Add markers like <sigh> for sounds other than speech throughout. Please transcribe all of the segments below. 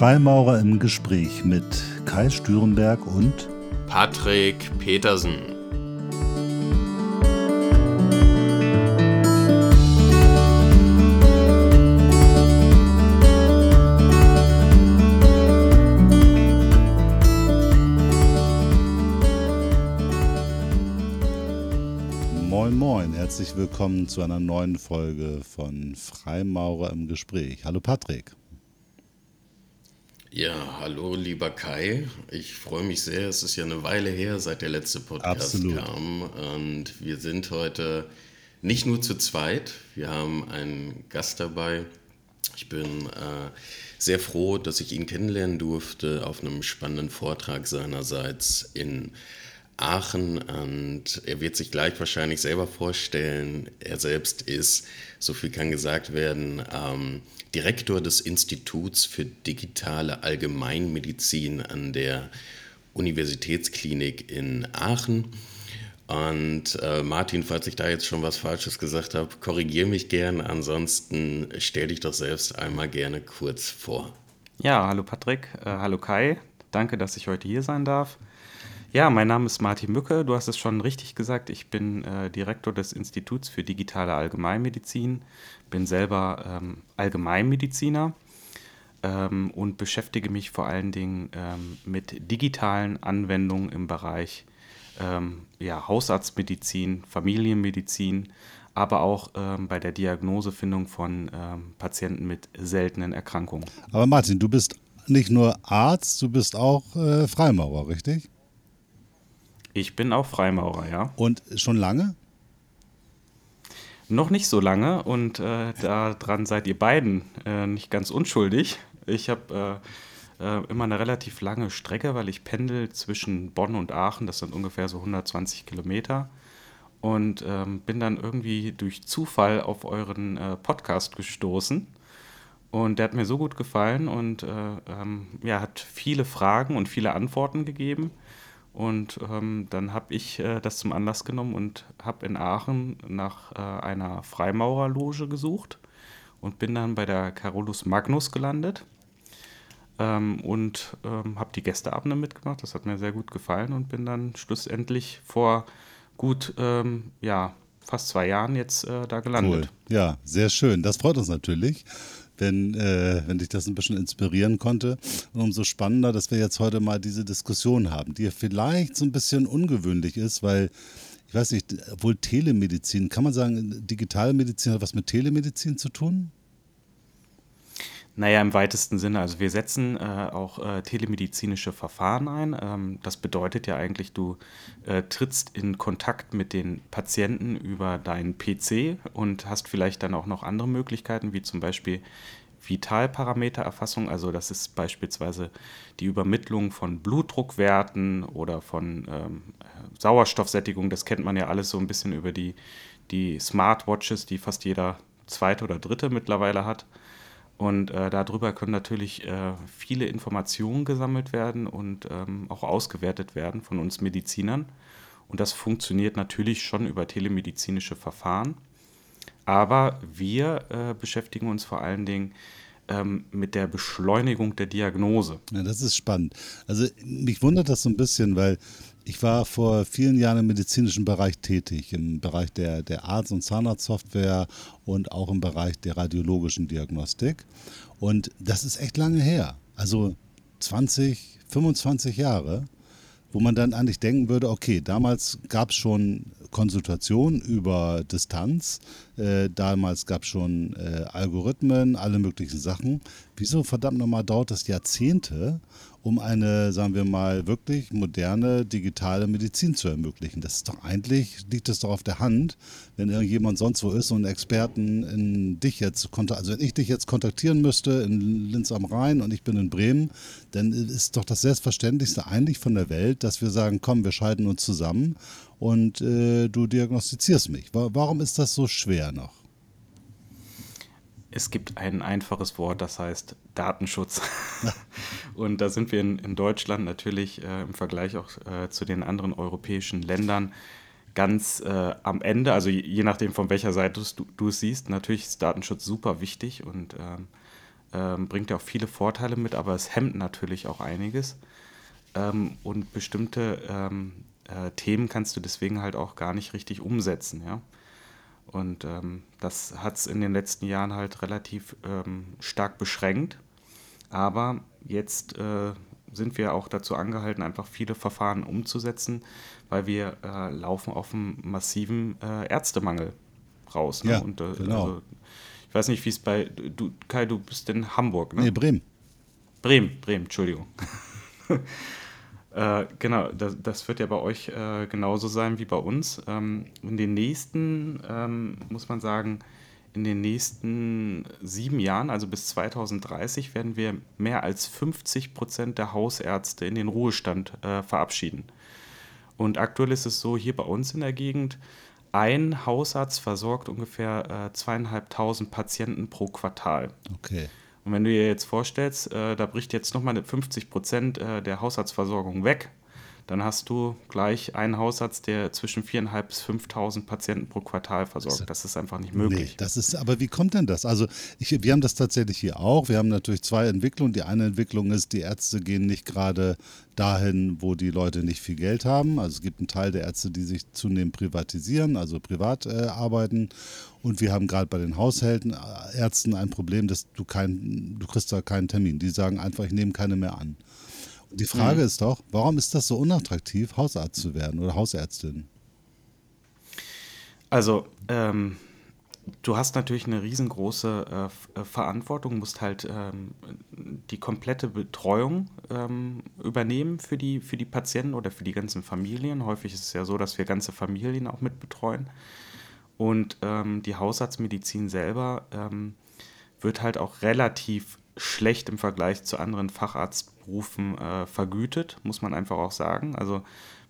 Freimaurer im Gespräch mit Kai Stürenberg und Patrick Petersen. Moin Moin, herzlich willkommen zu einer neuen Folge von Freimaurer im Gespräch. Hallo Patrick. Ja, hallo lieber Kai. Ich freue mich sehr. Es ist ja eine Weile her, seit der letzte Podcast Absolut. kam. Und wir sind heute nicht nur zu zweit. Wir haben einen Gast dabei. Ich bin äh, sehr froh, dass ich ihn kennenlernen durfte auf einem spannenden Vortrag seinerseits in Aachen und er wird sich gleich wahrscheinlich selber vorstellen. Er selbst ist, so viel kann gesagt werden, ähm, Direktor des Instituts für digitale Allgemeinmedizin an der Universitätsklinik in Aachen. Und äh, Martin, falls ich da jetzt schon was Falsches gesagt habe, korrigiere mich gern. Ansonsten stell dich doch selbst einmal gerne kurz vor. Ja, hallo Patrick, äh, hallo Kai. Danke, dass ich heute hier sein darf. Ja, mein Name ist Martin Mücke. Du hast es schon richtig gesagt. Ich bin äh, Direktor des Instituts für digitale Allgemeinmedizin, bin selber ähm, Allgemeinmediziner ähm, und beschäftige mich vor allen Dingen ähm, mit digitalen Anwendungen im Bereich ähm, ja, Hausarztmedizin, Familienmedizin, aber auch ähm, bei der Diagnosefindung von ähm, Patienten mit seltenen Erkrankungen. Aber Martin, du bist nicht nur Arzt, du bist auch äh, Freimaurer, richtig? Ich bin auch Freimaurer, ja. Und schon lange? Noch nicht so lange und äh, daran seid ihr beiden äh, nicht ganz unschuldig. Ich habe äh, äh, immer eine relativ lange Strecke, weil ich pendel zwischen Bonn und Aachen, das sind ungefähr so 120 Kilometer. Und ähm, bin dann irgendwie durch Zufall auf euren äh, Podcast gestoßen. Und der hat mir so gut gefallen und äh, ähm, ja, hat viele Fragen und viele Antworten gegeben. Und ähm, dann habe ich äh, das zum Anlass genommen und habe in Aachen nach äh, einer Freimaurerloge gesucht und bin dann bei der Carolus Magnus gelandet ähm, und ähm, habe die Gästeabende mitgemacht. Das hat mir sehr gut gefallen und bin dann schlussendlich vor gut, ähm, ja, fast zwei Jahren jetzt äh, da gelandet. Cool. Ja, sehr schön. Das freut uns natürlich wenn, äh, wenn dich das ein bisschen inspirieren konnte. Und umso spannender, dass wir jetzt heute mal diese Diskussion haben, die vielleicht so ein bisschen ungewöhnlich ist, weil ich weiß nicht, wohl Telemedizin, kann man sagen, digitale Medizin hat was mit Telemedizin zu tun? Naja, im weitesten Sinne. Also wir setzen äh, auch äh, telemedizinische Verfahren ein. Ähm, das bedeutet ja eigentlich, du äh, trittst in Kontakt mit den Patienten über deinen PC und hast vielleicht dann auch noch andere Möglichkeiten, wie zum Beispiel Vitalparametererfassung. Also das ist beispielsweise die Übermittlung von Blutdruckwerten oder von ähm, Sauerstoffsättigung. Das kennt man ja alles so ein bisschen über die, die Smartwatches, die fast jeder zweite oder dritte mittlerweile hat. Und äh, darüber können natürlich äh, viele Informationen gesammelt werden und ähm, auch ausgewertet werden von uns Medizinern. Und das funktioniert natürlich schon über telemedizinische Verfahren. Aber wir äh, beschäftigen uns vor allen Dingen ähm, mit der Beschleunigung der Diagnose. Ja, das ist spannend. Also mich wundert das so ein bisschen, weil ich war vor vielen Jahren im medizinischen Bereich tätig, im Bereich der, der Arzt- und Zahnarztsoftware und auch im Bereich der radiologischen Diagnostik. Und das ist echt lange her. Also 20, 25 Jahre, wo man dann eigentlich denken würde, okay, damals gab es schon Konsultation über Distanz, äh, damals gab es schon äh, Algorithmen, alle möglichen Sachen. Wieso verdammt nochmal dauert das Jahrzehnte, um eine, sagen wir mal, wirklich moderne digitale Medizin zu ermöglichen. Das ist doch eigentlich, liegt es doch auf der Hand, wenn irgendjemand sonst wo ist und Experten in dich jetzt, also wenn ich dich jetzt kontaktieren müsste in Linz am Rhein und ich bin in Bremen, dann ist doch das Selbstverständlichste eigentlich von der Welt, dass wir sagen, komm, wir schalten uns zusammen und äh, du diagnostizierst mich. Warum ist das so schwer noch? Es gibt ein einfaches Wort, das heißt Datenschutz. <laughs> und da sind wir in, in Deutschland natürlich äh, im Vergleich auch äh, zu den anderen europäischen Ländern ganz äh, am Ende, also je, je, nachdem von welcher Seite du, du es siehst, natürlich ist Datenschutz super wichtig und ähm, ähm, bringt ja auch viele Vorteile mit, aber es hemmt natürlich auch einiges. Ähm, und bestimmte ähm, äh, Themen kannst du deswegen halt auch gar nicht richtig umsetzen, ja. Und ähm, das hat es in den letzten Jahren halt relativ ähm, stark beschränkt. Aber jetzt äh, sind wir auch dazu angehalten, einfach viele Verfahren umzusetzen, weil wir äh, laufen auf einen massiven äh, Ärztemangel raus. Ne? Ja, Und, äh, genau. Also, ich weiß nicht, wie es bei. Du, Kai, du bist in Hamburg, ne? Nee, Bremen. Bremen, Bremen, Entschuldigung. <laughs> Äh, genau, das, das, wird ja bei euch äh, genauso sein wie bei uns. Ähm, in den nächsten, ähm, muss man sagen, in den nächsten sieben Jahren, also bis 2030, werden wir mehr als 50 Prozent der Hausärzte in den Ruhestand äh, verabschieden. Und aktuell ist es so, hier bei uns in der Gegend, ein Hausarzt versorgt ungefähr äh, zweieinhalbtausend Patienten pro Quartal. Okay. Und wenn du dir jetzt vorstellst, äh, da bricht jetzt nochmal 50 Prozent äh, der Haushaltsversorgung weg, dann hast du gleich einen Hausarzt, der zwischen 4.500 bis 5.000 Patienten pro Quartal versorgt. Das ist einfach nicht möglich. Nee, das ist, aber wie kommt denn das? Also ich, wir haben das tatsächlich hier auch. Wir haben natürlich zwei Entwicklungen. Die eine Entwicklung ist, die Ärzte gehen nicht gerade dahin, wo die Leute nicht viel Geld haben. Also es gibt einen Teil der Ärzte, die sich zunehmend privatisieren, also privat äh, arbeiten. Und wir haben gerade bei den Haushälterärzten ein Problem, dass du kein, du kriegst da keinen Termin. Die sagen einfach, ich nehme keine mehr an. Die Frage mhm. ist doch, warum ist das so unattraktiv, Hausarzt zu werden oder Hausärztin? Also, ähm, du hast natürlich eine riesengroße äh, äh, Verantwortung, musst halt ähm, die komplette Betreuung ähm, übernehmen für die, für die Patienten oder für die ganzen Familien. Häufig ist es ja so, dass wir ganze Familien auch mit betreuen. Und ähm, die Hausarztmedizin selber ähm, wird halt auch relativ schlecht im Vergleich zu anderen Facharztberufen äh, vergütet, muss man einfach auch sagen. Also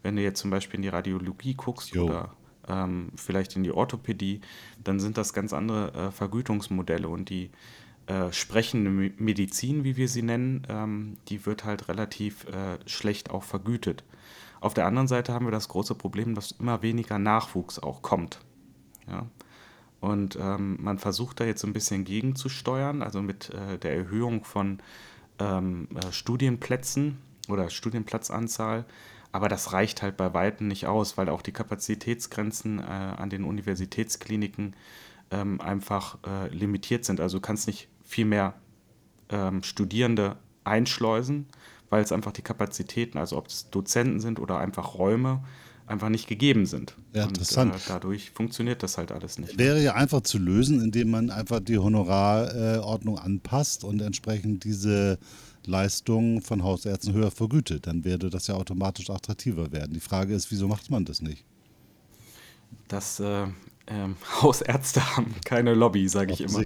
wenn du jetzt zum Beispiel in die Radiologie guckst jo. oder ähm, vielleicht in die Orthopädie, dann sind das ganz andere äh, Vergütungsmodelle und die äh, sprechende Medizin, wie wir sie nennen, ähm, die wird halt relativ äh, schlecht auch vergütet. Auf der anderen Seite haben wir das große Problem, dass immer weniger Nachwuchs auch kommt. Ja? Und ähm, man versucht da jetzt so ein bisschen gegenzusteuern, also mit äh, der Erhöhung von ähm, äh, Studienplätzen oder Studienplatzanzahl. Aber das reicht halt bei Weitem nicht aus, weil auch die Kapazitätsgrenzen äh, an den Universitätskliniken ähm, einfach äh, limitiert sind. Also du kannst nicht viel mehr ähm, Studierende einschleusen, weil es einfach die Kapazitäten, also ob es Dozenten sind oder einfach Räume, einfach nicht gegeben sind. Ja, interessant. Und, äh, dadurch funktioniert das halt alles nicht. Wäre ja einfach zu lösen, indem man einfach die Honorarordnung äh, anpasst und entsprechend diese Leistungen von Hausärzten höher vergütet. Dann würde das ja automatisch attraktiver werden. Die Frage ist, wieso macht man das nicht? Das äh, ähm, <laughs> Hausärzte haben keine Lobby, sage ich immer.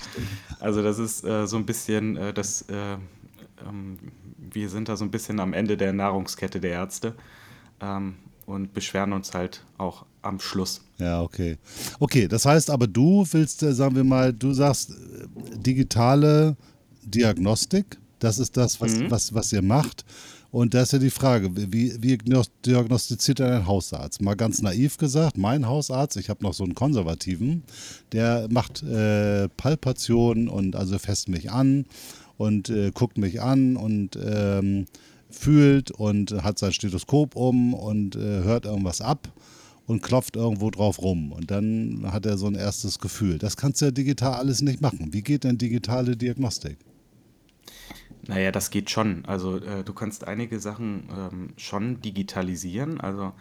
Also das ist äh, so ein bisschen äh, das, äh, ähm, wir sind da so ein bisschen am Ende der Nahrungskette der Ärzte. Ähm, und beschweren uns halt auch am Schluss. Ja, okay. Okay, das heißt aber, du willst, äh, sagen wir mal, du sagst äh, digitale Diagnostik, das ist das, was, mhm. was, was ihr macht. Und da ist ja die Frage, wie, wie diagnostiziert ein Hausarzt? Mal ganz naiv gesagt, mein Hausarzt, ich habe noch so einen konservativen, der macht äh, Palpationen und also fässt mich an und äh, guckt mich an und ähm, fühlt und hat sein Stethoskop um und äh, hört irgendwas ab und klopft irgendwo drauf rum. Und dann hat er so ein erstes Gefühl. Das kannst du ja digital alles nicht machen. Wie geht denn digitale Diagnostik? Naja, das geht schon. Also äh, du kannst einige Sachen ähm, schon digitalisieren. Also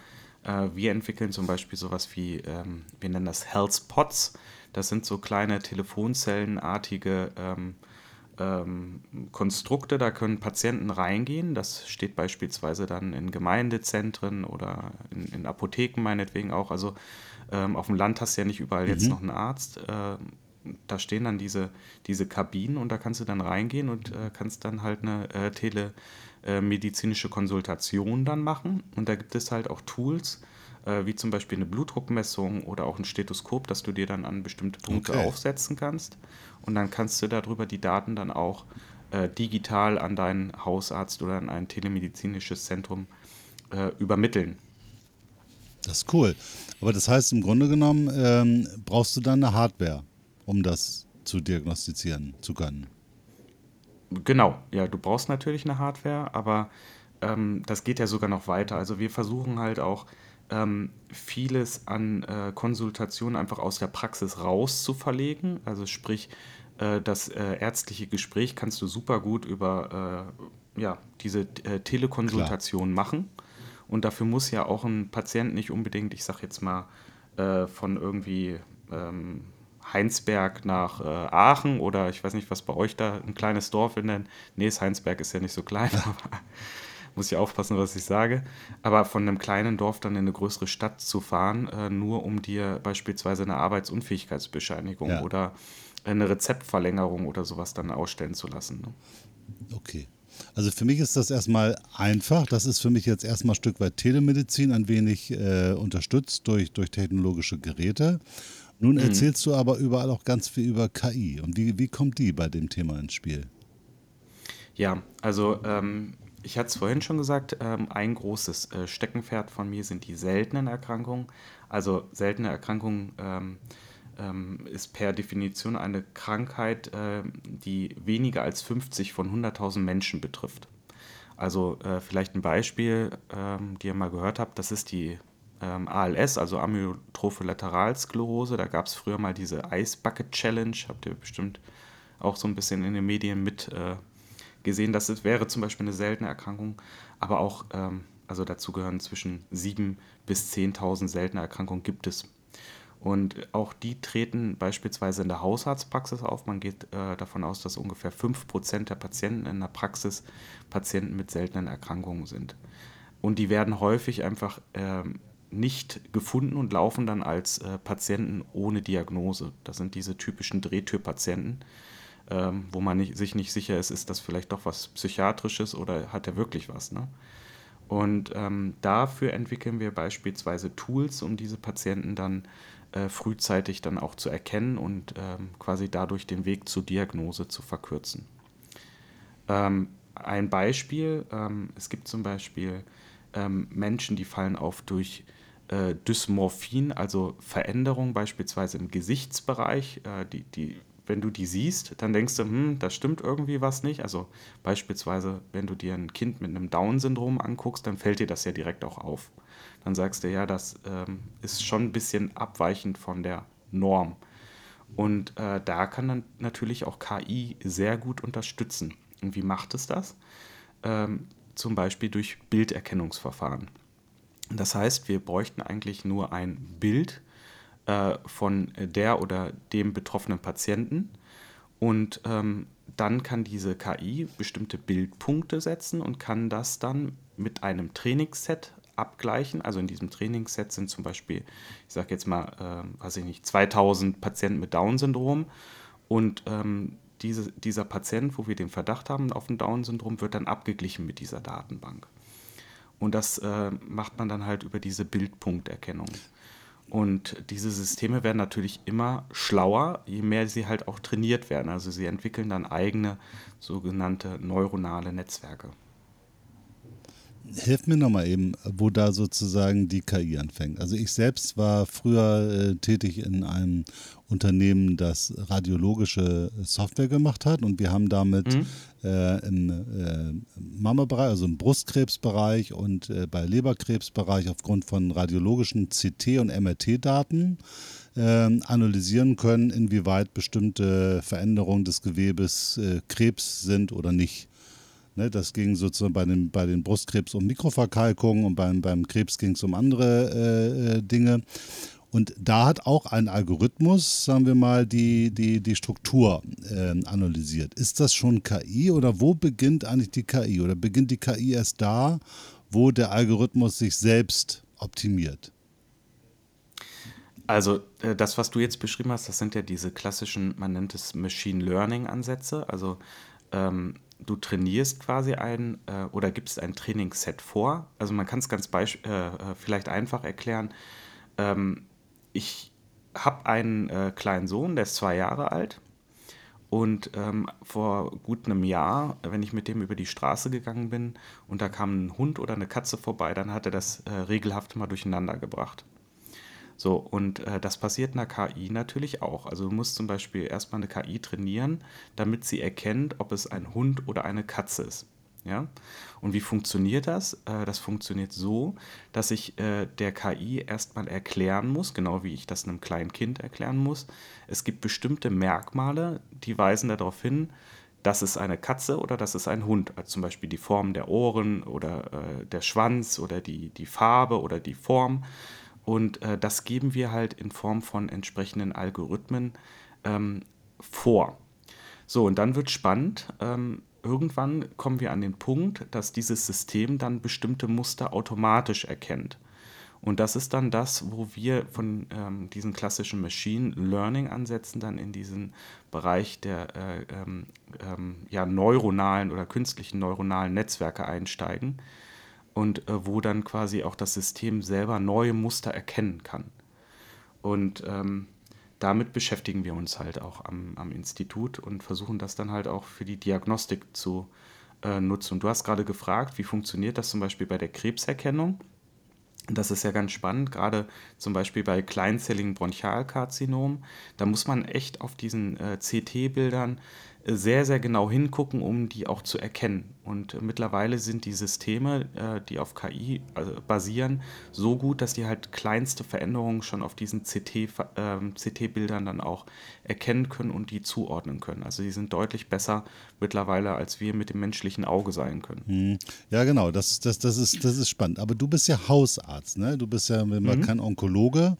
äh, wir entwickeln zum Beispiel sowas wie, ähm, wir nennen das Health Pods. Das sind so kleine Telefonzellenartige ähm, ähm, Konstrukte, da können Patienten reingehen. Das steht beispielsweise dann in Gemeindezentren oder in, in Apotheken meinetwegen auch. Also ähm, auf dem Land hast du ja nicht überall mhm. jetzt noch einen Arzt. Äh, da stehen dann diese, diese Kabinen und da kannst du dann reingehen und äh, kannst dann halt eine äh, telemedizinische Konsultation dann machen. Und da gibt es halt auch Tools, äh, wie zum Beispiel eine Blutdruckmessung oder auch ein Stethoskop, das du dir dann an bestimmte Punkte okay. aufsetzen kannst. Und dann kannst du darüber die Daten dann auch äh, digital an deinen Hausarzt oder an ein telemedizinisches Zentrum äh, übermitteln. Das ist cool. Aber das heißt, im Grunde genommen ähm, brauchst du dann eine Hardware, um das zu diagnostizieren zu können. Genau, ja, du brauchst natürlich eine Hardware, aber ähm, das geht ja sogar noch weiter. Also wir versuchen halt auch ähm, vieles an äh, Konsultationen einfach aus der Praxis raus zu verlegen. Also sprich, äh, das äh, ärztliche Gespräch kannst du super gut über äh, ja, diese äh, Telekonsultation Klar. machen. Und dafür muss ja auch ein Patient nicht unbedingt, ich sag jetzt mal, äh, von irgendwie ähm, Heinsberg nach äh, Aachen oder ich weiß nicht, was bei euch da ein kleines Dorf in der Nee, Heinsberg ist ja nicht so klein, <laughs> aber muss ich aufpassen, was ich sage. Aber von einem kleinen Dorf dann in eine größere Stadt zu fahren, äh, nur um dir beispielsweise eine Arbeitsunfähigkeitsbescheinigung ja. oder eine Rezeptverlängerung oder sowas dann ausstellen zu lassen. Ne? Okay. Also für mich ist das erstmal einfach. Das ist für mich jetzt erstmal ein Stück weit Telemedizin, ein wenig äh, unterstützt durch, durch technologische Geräte. Nun mhm. erzählst du aber überall auch ganz viel über KI. Und wie, wie kommt die bei dem Thema ins Spiel? Ja, also ähm, ich hatte es vorhin schon gesagt, ähm, ein großes äh, Steckenpferd von mir sind die seltenen Erkrankungen. Also seltene Erkrankungen ähm, ähm, ist per Definition eine Krankheit, äh, die weniger als 50 von 100.000 Menschen betrifft. Also äh, vielleicht ein Beispiel, ähm, die ihr mal gehört habt, das ist die ähm, ALS, also Amyotrophe Lateralsklerose. Da gab es früher mal diese Ice Bucket Challenge, habt ihr bestimmt auch so ein bisschen in den Medien mit äh, gesehen. Das wäre zum Beispiel eine seltene Erkrankung, aber auch, ähm, also dazu gehören zwischen 7.000 bis 10.000 seltene Erkrankungen gibt es. Und auch die treten beispielsweise in der Hausarztpraxis auf. Man geht äh, davon aus, dass ungefähr 5% der Patienten in der Praxis Patienten mit seltenen Erkrankungen sind. Und die werden häufig einfach äh, nicht gefunden und laufen dann als äh, Patienten ohne Diagnose. Das sind diese typischen Drehtürpatienten, ähm, wo man nicht, sich nicht sicher ist, ist das vielleicht doch was Psychiatrisches oder hat er wirklich was. Ne? Und ähm, dafür entwickeln wir beispielsweise Tools, um diese Patienten dann äh, frühzeitig dann auch zu erkennen und ähm, quasi dadurch den Weg zur Diagnose zu verkürzen. Ähm, ein Beispiel, ähm, es gibt zum Beispiel ähm, Menschen, die fallen auf durch äh, Dysmorphin, also Veränderungen beispielsweise im Gesichtsbereich, äh, die, die wenn du die siehst, dann denkst du, hm, da stimmt irgendwie was nicht. Also beispielsweise, wenn du dir ein Kind mit einem Down-Syndrom anguckst, dann fällt dir das ja direkt auch auf. Dann sagst du, ja, das ähm, ist schon ein bisschen abweichend von der Norm. Und äh, da kann dann natürlich auch KI sehr gut unterstützen. Und wie macht es das? Ähm, zum Beispiel durch Bilderkennungsverfahren. Das heißt, wir bräuchten eigentlich nur ein Bild, äh, von der oder dem betroffenen Patienten. Und ähm, dann kann diese KI bestimmte Bildpunkte setzen und kann das dann mit einem Trainingsset abgleichen. Also in diesem Trainingsset sind zum Beispiel, ich sage jetzt mal, äh, weiß ich nicht, 2000 Patienten mit Down-Syndrom und ähm, diese, dieser Patient, wo wir den Verdacht haben auf ein Down-Syndrom, wird dann abgeglichen mit dieser Datenbank. Und das äh, macht man dann halt über diese Bildpunkterkennung. Und diese Systeme werden natürlich immer schlauer, je mehr sie halt auch trainiert werden. Also sie entwickeln dann eigene sogenannte neuronale Netzwerke. Hilf mir nochmal eben, wo da sozusagen die KI anfängt. Also ich selbst war früher äh, tätig in einem Unternehmen, das radiologische Software gemacht hat und wir haben damit mhm. äh, im äh, Mammabereich, also im Brustkrebsbereich und äh, bei Leberkrebsbereich aufgrund von radiologischen CT- und MRT-Daten ähm, analysieren können, inwieweit bestimmte Veränderungen des Gewebes äh, Krebs sind oder nicht. Ne, das ging sozusagen bei den, bei den Brustkrebs um Mikroverkalkung und beim, beim Krebs ging es um andere äh, äh, Dinge. Und da hat auch ein Algorithmus, sagen wir mal, die, die, die Struktur äh, analysiert. Ist das schon KI oder wo beginnt eigentlich die KI? Oder beginnt die KI erst da, wo der Algorithmus sich selbst optimiert? Also äh, das, was du jetzt beschrieben hast, das sind ja diese klassischen, man nennt es Machine Learning Ansätze. Also ähm, du trainierst quasi ein äh, oder gibst ein Trainingsset vor. Also man kann es ganz äh, äh, vielleicht einfach erklären. Ähm, ich habe einen äh, kleinen Sohn, der ist zwei Jahre alt. Und ähm, vor gut einem Jahr, wenn ich mit dem über die Straße gegangen bin und da kam ein Hund oder eine Katze vorbei, dann hat er das äh, regelhaft mal durcheinander gebracht. So, und äh, das passiert in der KI natürlich auch. Also du musst zum Beispiel erstmal eine KI trainieren, damit sie erkennt, ob es ein Hund oder eine Katze ist. Ja? Und wie funktioniert das? Äh, das funktioniert so, dass ich äh, der KI erstmal erklären muss, genau wie ich das einem kleinen Kind erklären muss. Es gibt bestimmte Merkmale, die weisen darauf hin, das ist eine Katze oder das ist ein Hund. Also zum Beispiel die Form der Ohren oder äh, der Schwanz oder die, die Farbe oder die Form. Und äh, das geben wir halt in Form von entsprechenden Algorithmen ähm, vor. So, und dann wird spannend. Ähm, irgendwann kommen wir an den Punkt, dass dieses System dann bestimmte Muster automatisch erkennt. Und das ist dann das, wo wir von ähm, diesen klassischen Machine Learning Ansätzen dann in diesen Bereich der äh, ähm, ähm, ja, neuronalen oder künstlichen neuronalen Netzwerke einsteigen und äh, wo dann quasi auch das System selber neue Muster erkennen kann. Und ähm, damit beschäftigen wir uns halt auch am, am Institut und versuchen das dann halt auch für die Diagnostik zu äh, nutzen. Du hast gerade gefragt, wie funktioniert das zum Beispiel bei der Krebserkennung? Das ist ja ganz spannend, gerade zum Beispiel bei kleinzelligen Bronchialkarzinom. Da muss man echt auf diesen äh, CT-Bildern sehr, sehr genau hingucken, um die auch zu erkennen. Und mittlerweile sind die Systeme, äh, die auf KI äh, basieren, so gut, dass die halt kleinste Veränderungen schon auf diesen CT-Bildern ähm, dann auch erkennen können und die zuordnen können. Also die sind deutlich besser mittlerweile, als wir mit dem menschlichen Auge sein können. Hm. Ja, genau, das, das, das, ist, das ist spannend. Aber du bist ja Hausarzt, ne? Du bist ja mhm. kein Onkologe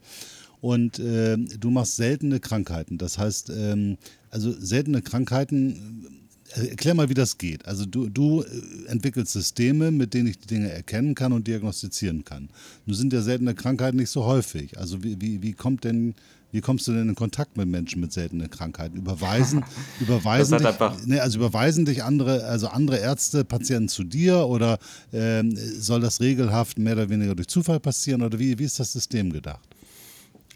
und äh, du machst seltene Krankheiten. Das heißt, ähm, also seltene Krankheiten, äh, erklär mal, wie das geht. Also du, du äh, entwickelst Systeme, mit denen ich die Dinge erkennen kann und diagnostizieren kann. Nun sind ja seltene Krankheiten nicht so häufig. Also wie, wie, wie kommt denn wie kommst du denn in Kontakt mit Menschen mit seltenen Krankheiten? Überweisen, <laughs> überweisen dich, ne, also überweisen dich andere, also andere Ärzte, Patienten zu dir oder ähm, soll das regelhaft mehr oder weniger durch Zufall passieren oder wie, wie ist das System gedacht?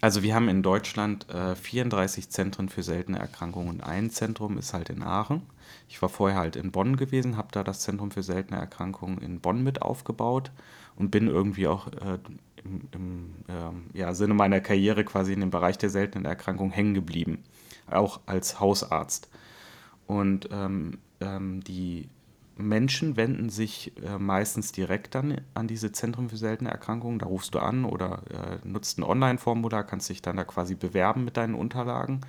Also wir haben in Deutschland äh, 34 Zentren für seltene Erkrankungen. Ein Zentrum ist halt in Aachen. Ich war vorher halt in Bonn gewesen, habe da das Zentrum für seltene Erkrankungen in Bonn mit aufgebaut und bin irgendwie auch äh, im, im äh, ja, Sinne meiner Karriere quasi in dem Bereich der seltenen Erkrankungen hängen geblieben, auch als Hausarzt. Und ähm, ähm, die Menschen wenden sich äh, meistens direkt dann an diese Zentren für seltene Erkrankungen. Da rufst du an oder äh, nutzt ein Online-Formular, kannst dich dann da quasi bewerben mit deinen Unterlagen.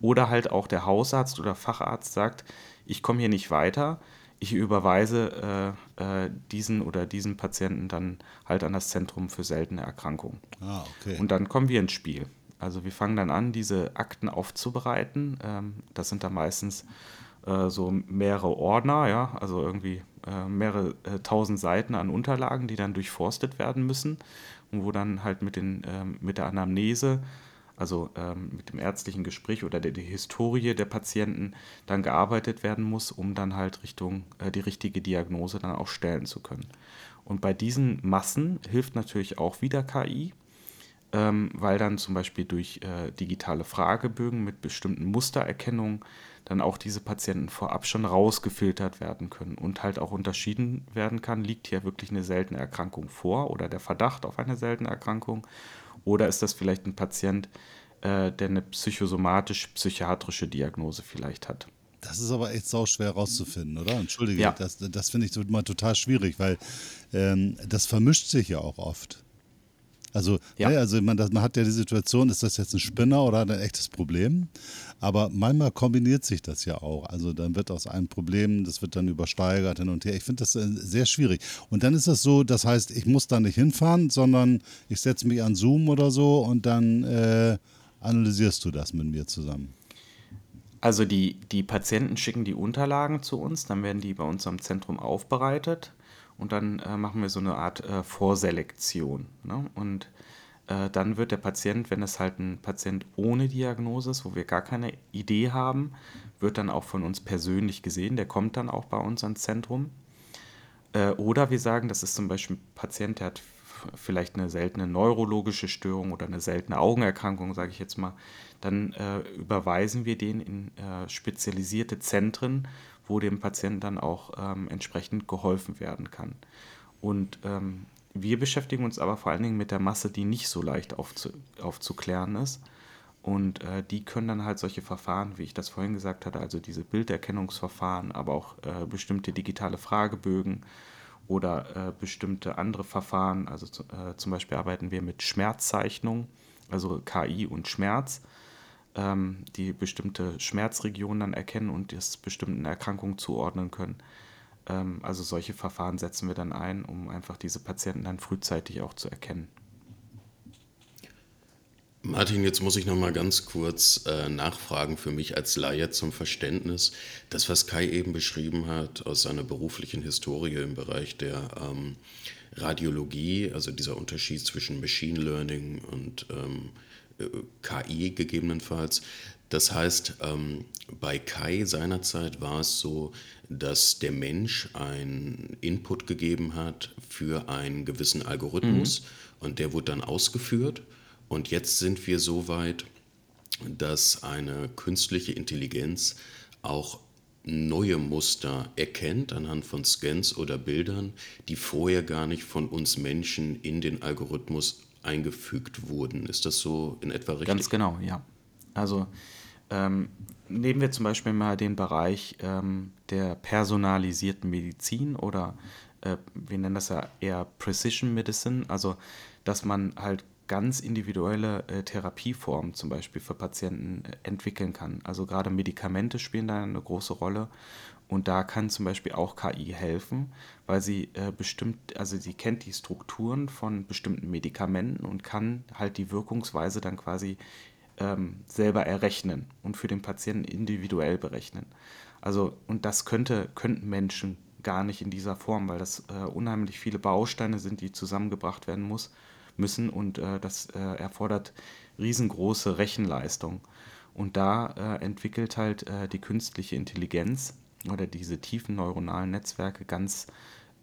Oder halt auch der Hausarzt oder Facharzt sagt, ich komme hier nicht weiter, ich überweise äh, äh, diesen oder diesen Patienten dann halt an das Zentrum für seltene Erkrankungen. Ah, okay. Und dann kommen wir ins Spiel. Also wir fangen dann an, diese Akten aufzubereiten. Ähm, das sind da meistens so mehrere Ordner, ja, also irgendwie äh, mehrere äh, tausend Seiten an Unterlagen, die dann durchforstet werden müssen und wo dann halt mit, den, ähm, mit der Anamnese, also ähm, mit dem ärztlichen Gespräch oder der, der, Historie der Patienten dann gearbeitet werden muss, um dann halt Richtung äh, die richtige Diagnose dann auch stellen zu können. Und bei diesen Massen hilft natürlich auch wieder KI, ähm, weil dann zum Beispiel durch äh, digitale Fragebögen mit bestimmten Mustererkennungen dann auch diese Patienten vorab schon rausgefiltert werden können und halt auch unterschieden werden kann, liegt hier wirklich eine seltene Erkrankung vor oder der Verdacht auf eine seltene Erkrankung oder ist das vielleicht ein Patient, äh, der eine psychosomatisch-psychiatrische Diagnose vielleicht hat. Das ist aber echt sau schwer rauszufinden, oder? Entschuldige, ja. das, das finde ich so mal total schwierig, weil ähm, das vermischt sich ja auch oft. Also, ja. ne, also man, man hat ja die Situation, ist das jetzt ein Spinner oder ein echtes Problem? Aber manchmal kombiniert sich das ja auch. Also dann wird aus einem Problem, das wird dann übersteigert hin und her. Ich finde das äh, sehr schwierig. Und dann ist das so, das heißt, ich muss da nicht hinfahren, sondern ich setze mich an Zoom oder so und dann äh, analysierst du das mit mir zusammen. Also die, die Patienten schicken die Unterlagen zu uns, dann werden die bei uns am Zentrum aufbereitet und dann äh, machen wir so eine Art äh, Vorselektion. Ne? Und äh, dann wird der Patient, wenn es halt ein Patient ohne Diagnose ist, wo wir gar keine Idee haben, wird dann auch von uns persönlich gesehen. Der kommt dann auch bei uns ans Zentrum. Äh, oder wir sagen, das ist zum Beispiel ein Patient, der hat vielleicht eine seltene neurologische Störung oder eine seltene Augenerkrankung, sage ich jetzt mal, dann äh, überweisen wir den in äh, spezialisierte Zentren, wo dem Patienten dann auch ähm, entsprechend geholfen werden kann. Und ähm, wir beschäftigen uns aber vor allen Dingen mit der Masse, die nicht so leicht aufzu aufzuklären ist. Und äh, die können dann halt solche Verfahren, wie ich das vorhin gesagt hatte, also diese Bilderkennungsverfahren, aber auch äh, bestimmte digitale Fragebögen oder äh, bestimmte andere Verfahren. Also äh, zum Beispiel arbeiten wir mit Schmerzzeichnung, also KI und Schmerz, ähm, die bestimmte Schmerzregionen dann erkennen und das bestimmten Erkrankungen zuordnen können. Ähm, also solche Verfahren setzen wir dann ein, um einfach diese Patienten dann frühzeitig auch zu erkennen. Martin, jetzt muss ich noch mal ganz kurz äh, nachfragen für mich als Laie zum Verständnis. Das, was Kai eben beschrieben hat aus seiner beruflichen Historie im Bereich der ähm, Radiologie, also dieser Unterschied zwischen Machine Learning und ähm, äh, KI gegebenenfalls. Das heißt, ähm, bei Kai seinerzeit war es so, dass der Mensch einen Input gegeben hat für einen gewissen Algorithmus mhm. und der wurde dann ausgeführt und jetzt sind wir so weit, dass eine künstliche Intelligenz auch neue Muster erkennt anhand von Scans oder Bildern, die vorher gar nicht von uns Menschen in den Algorithmus eingefügt wurden. Ist das so in etwa richtig? Ganz genau, ja. Also ähm, nehmen wir zum Beispiel mal den Bereich ähm, der personalisierten Medizin oder äh, wir nennen das ja eher Precision Medicine, also dass man halt ganz individuelle äh, Therapieformen zum Beispiel für Patienten äh, entwickeln kann. Also gerade Medikamente spielen da eine große Rolle und da kann zum Beispiel auch KI helfen, weil sie äh, bestimmt, also sie kennt die Strukturen von bestimmten Medikamenten und kann halt die Wirkungsweise dann quasi ähm, selber errechnen und für den Patienten individuell berechnen. Also, und das könnte, könnten Menschen gar nicht in dieser Form, weil das äh, unheimlich viele Bausteine sind, die zusammengebracht werden muss müssen und äh, das äh, erfordert riesengroße Rechenleistung. Und da äh, entwickelt halt äh, die künstliche Intelligenz oder diese tiefen neuronalen Netzwerke ganz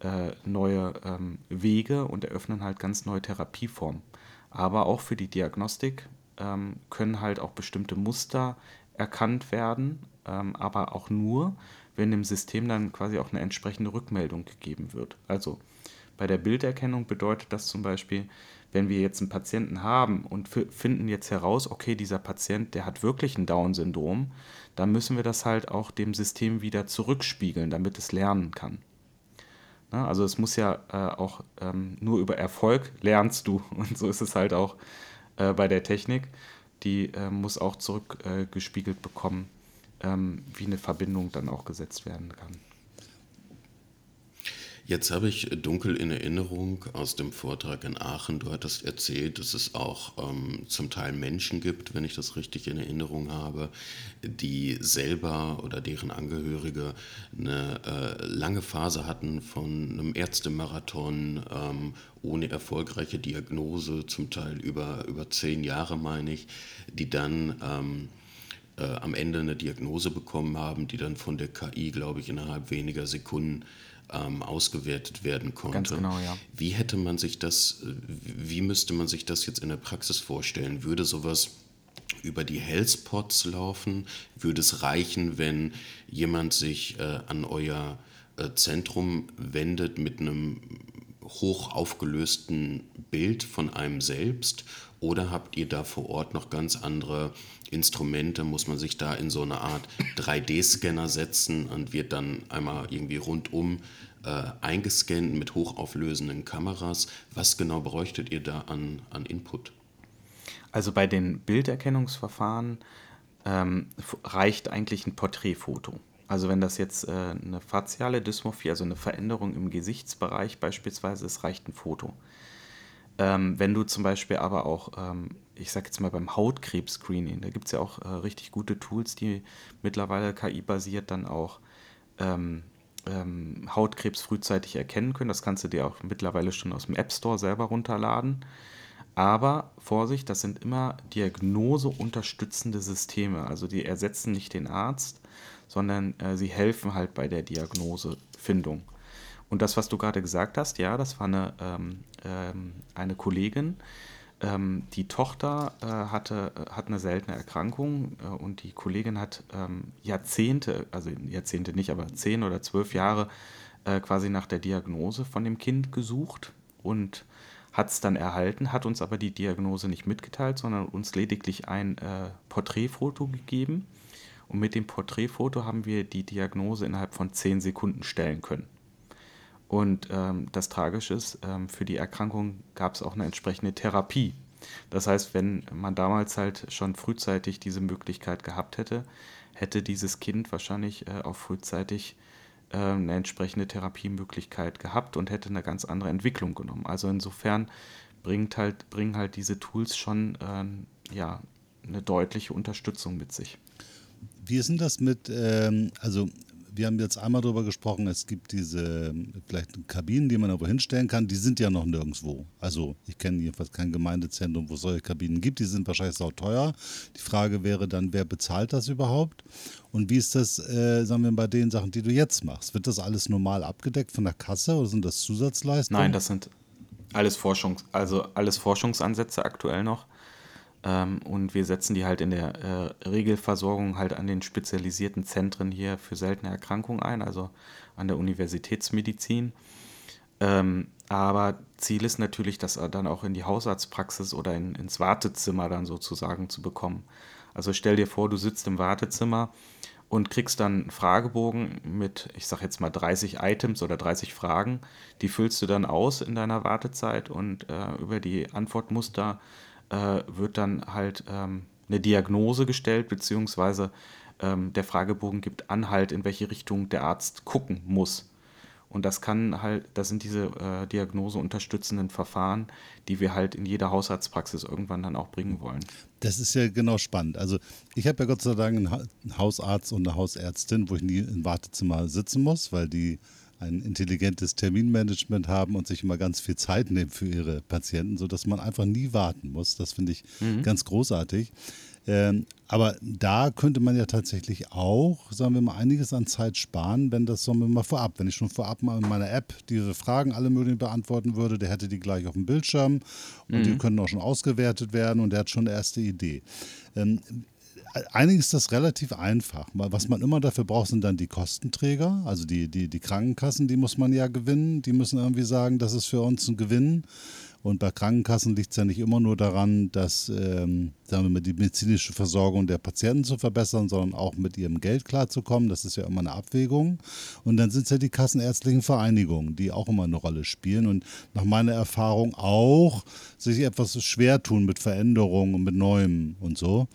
äh, neue ähm, Wege und eröffnen halt ganz neue Therapieformen. Aber auch für die Diagnostik ähm, können halt auch bestimmte Muster erkannt werden, ähm, aber auch nur, wenn dem System dann quasi auch eine entsprechende Rückmeldung gegeben wird. Also bei der Bilderkennung bedeutet das zum Beispiel, wenn wir jetzt einen Patienten haben und finden jetzt heraus, okay, dieser Patient, der hat wirklich ein Down-Syndrom, dann müssen wir das halt auch dem System wieder zurückspiegeln, damit es lernen kann. Na, ne, also es muss ja äh, auch ähm, nur über Erfolg lernst du. <laughs> Und so ist es halt auch äh, bei der Technik. Die äh, muss auch zurückgespiegelt bekommen, ähm, wie eine Verbindung dann auch gesetzt werden kann. Jetzt habe ich dunkel in Erinnerung aus dem Vortrag in Aachen, du hattest erzählt, dass es auch ähm, zum Teil Menschen gibt, wenn ich das richtig in Erinnerung habe, die selber oder deren Angehörige eine äh, lange Phase hatten von einem Ärztemarathon ähm, ohne erfolgreiche Diagnose, zum Teil über, über zehn Jahre meine ich, die dann... Ähm, äh, am Ende eine Diagnose bekommen haben, die dann von der KI, glaube ich, innerhalb weniger Sekunden ähm, ausgewertet werden konnte. Ganz genau, ja. Wie hätte man sich das, wie müsste man sich das jetzt in der Praxis vorstellen? Würde sowas über die Healthpots laufen? Würde es reichen, wenn jemand sich äh, an euer äh, Zentrum wendet mit einem hoch aufgelösten Bild von einem selbst? Oder habt ihr da vor Ort noch ganz andere Instrumente? Muss man sich da in so eine Art 3D-Scanner setzen und wird dann einmal irgendwie rundum äh, eingescannt mit hochauflösenden Kameras? Was genau bräuchtet ihr da an, an Input? Also bei den Bilderkennungsverfahren ähm, reicht eigentlich ein Porträtfoto. Also wenn das jetzt äh, eine faciale Dysmorphie, also eine Veränderung im Gesichtsbereich beispielsweise ist, reicht ein Foto. Ähm, wenn du zum Beispiel aber auch, ähm, ich sag jetzt mal beim Hautkrebs-Screening, da gibt es ja auch äh, richtig gute Tools, die mittlerweile KI-basiert dann auch ähm, ähm, Hautkrebs frühzeitig erkennen können. Das kannst du dir auch mittlerweile schon aus dem App Store selber runterladen. Aber Vorsicht, das sind immer diagnoseunterstützende Systeme. Also die ersetzen nicht den Arzt, sondern äh, sie helfen halt bei der Diagnosefindung. Und das, was du gerade gesagt hast, ja, das war eine, ähm, ähm, eine Kollegin. Ähm, die Tochter äh, hatte, hat eine seltene Erkrankung äh, und die Kollegin hat ähm, Jahrzehnte, also Jahrzehnte nicht, aber zehn oder zwölf Jahre äh, quasi nach der Diagnose von dem Kind gesucht und hat es dann erhalten, hat uns aber die Diagnose nicht mitgeteilt, sondern uns lediglich ein äh, Porträtfoto gegeben. Und mit dem Porträtfoto haben wir die Diagnose innerhalb von 10 Sekunden stellen können. Und ähm, das Tragische ist, ähm, für die Erkrankung gab es auch eine entsprechende Therapie. Das heißt, wenn man damals halt schon frühzeitig diese Möglichkeit gehabt hätte, hätte dieses Kind wahrscheinlich äh, auch frühzeitig äh, eine entsprechende Therapiemöglichkeit gehabt und hätte eine ganz andere Entwicklung genommen. Also insofern bringt halt, bringen halt diese Tools schon äh, ja, eine deutliche Unterstützung mit sich. Wie ist denn das mit, ähm, also wir haben jetzt einmal darüber gesprochen, es gibt diese vielleicht Kabinen, die man aber hinstellen kann, die sind ja noch nirgendwo. Also ich kenne jedenfalls kein Gemeindezentrum, wo es solche Kabinen gibt, die sind wahrscheinlich sau teuer. Die Frage wäre dann, wer bezahlt das überhaupt? Und wie ist das, äh, sagen wir, bei den Sachen, die du jetzt machst? Wird das alles normal abgedeckt von der Kasse oder sind das Zusatzleistungen? Nein, das sind alles Forschungs, also alles Forschungsansätze aktuell noch. Ähm, und wir setzen die halt in der äh, Regelversorgung halt an den spezialisierten Zentren hier für seltene Erkrankungen ein, also an der Universitätsmedizin. Ähm, aber Ziel ist natürlich, das dann auch in die Hausarztpraxis oder in, ins Wartezimmer dann sozusagen zu bekommen. Also stell dir vor, du sitzt im Wartezimmer und kriegst dann einen Fragebogen mit, ich sag jetzt mal 30 Items oder 30 Fragen. Die füllst du dann aus in deiner Wartezeit und äh, über die Antwortmuster äh, wird dann halt ähm, eine Diagnose gestellt, beziehungsweise ähm, der Fragebogen gibt Anhalt, in welche Richtung der Arzt gucken muss. Und das kann halt, das sind diese äh, Diagnose unterstützenden Verfahren, die wir halt in jeder Hausarztpraxis irgendwann dann auch bringen wollen. Das ist ja genau spannend. Also ich habe ja Gott sei Dank einen Hausarzt und eine Hausärztin, wo ich nie im Wartezimmer sitzen muss, weil die ein intelligentes Terminmanagement haben und sich immer ganz viel Zeit nehmen für ihre Patienten, sodass man einfach nie warten muss. Das finde ich mhm. ganz großartig. Ähm, aber da könnte man ja tatsächlich auch, sagen wir mal, einiges an Zeit sparen, wenn das, sagen wir mal, vorab, wenn ich schon vorab mal in meiner App diese Fragen alle möglichen beantworten würde, der hätte die gleich auf dem Bildschirm und mhm. die können auch schon ausgewertet werden und der hat schon eine erste Idee. Ähm, einiges ist das relativ einfach. Was man immer dafür braucht, sind dann die Kostenträger, also die, die, die Krankenkassen, die muss man ja gewinnen. Die müssen irgendwie sagen, das ist für uns ein Gewinn. Und bei Krankenkassen liegt es ja nicht immer nur daran, dass ähm, sagen wir die medizinische Versorgung der Patienten zu verbessern, sondern auch mit ihrem Geld klarzukommen. Das ist ja immer eine Abwägung. Und dann sind es ja die kassenärztlichen Vereinigungen, die auch immer eine Rolle spielen und nach meiner Erfahrung auch sich etwas schwer tun mit Veränderungen und mit Neuem und so.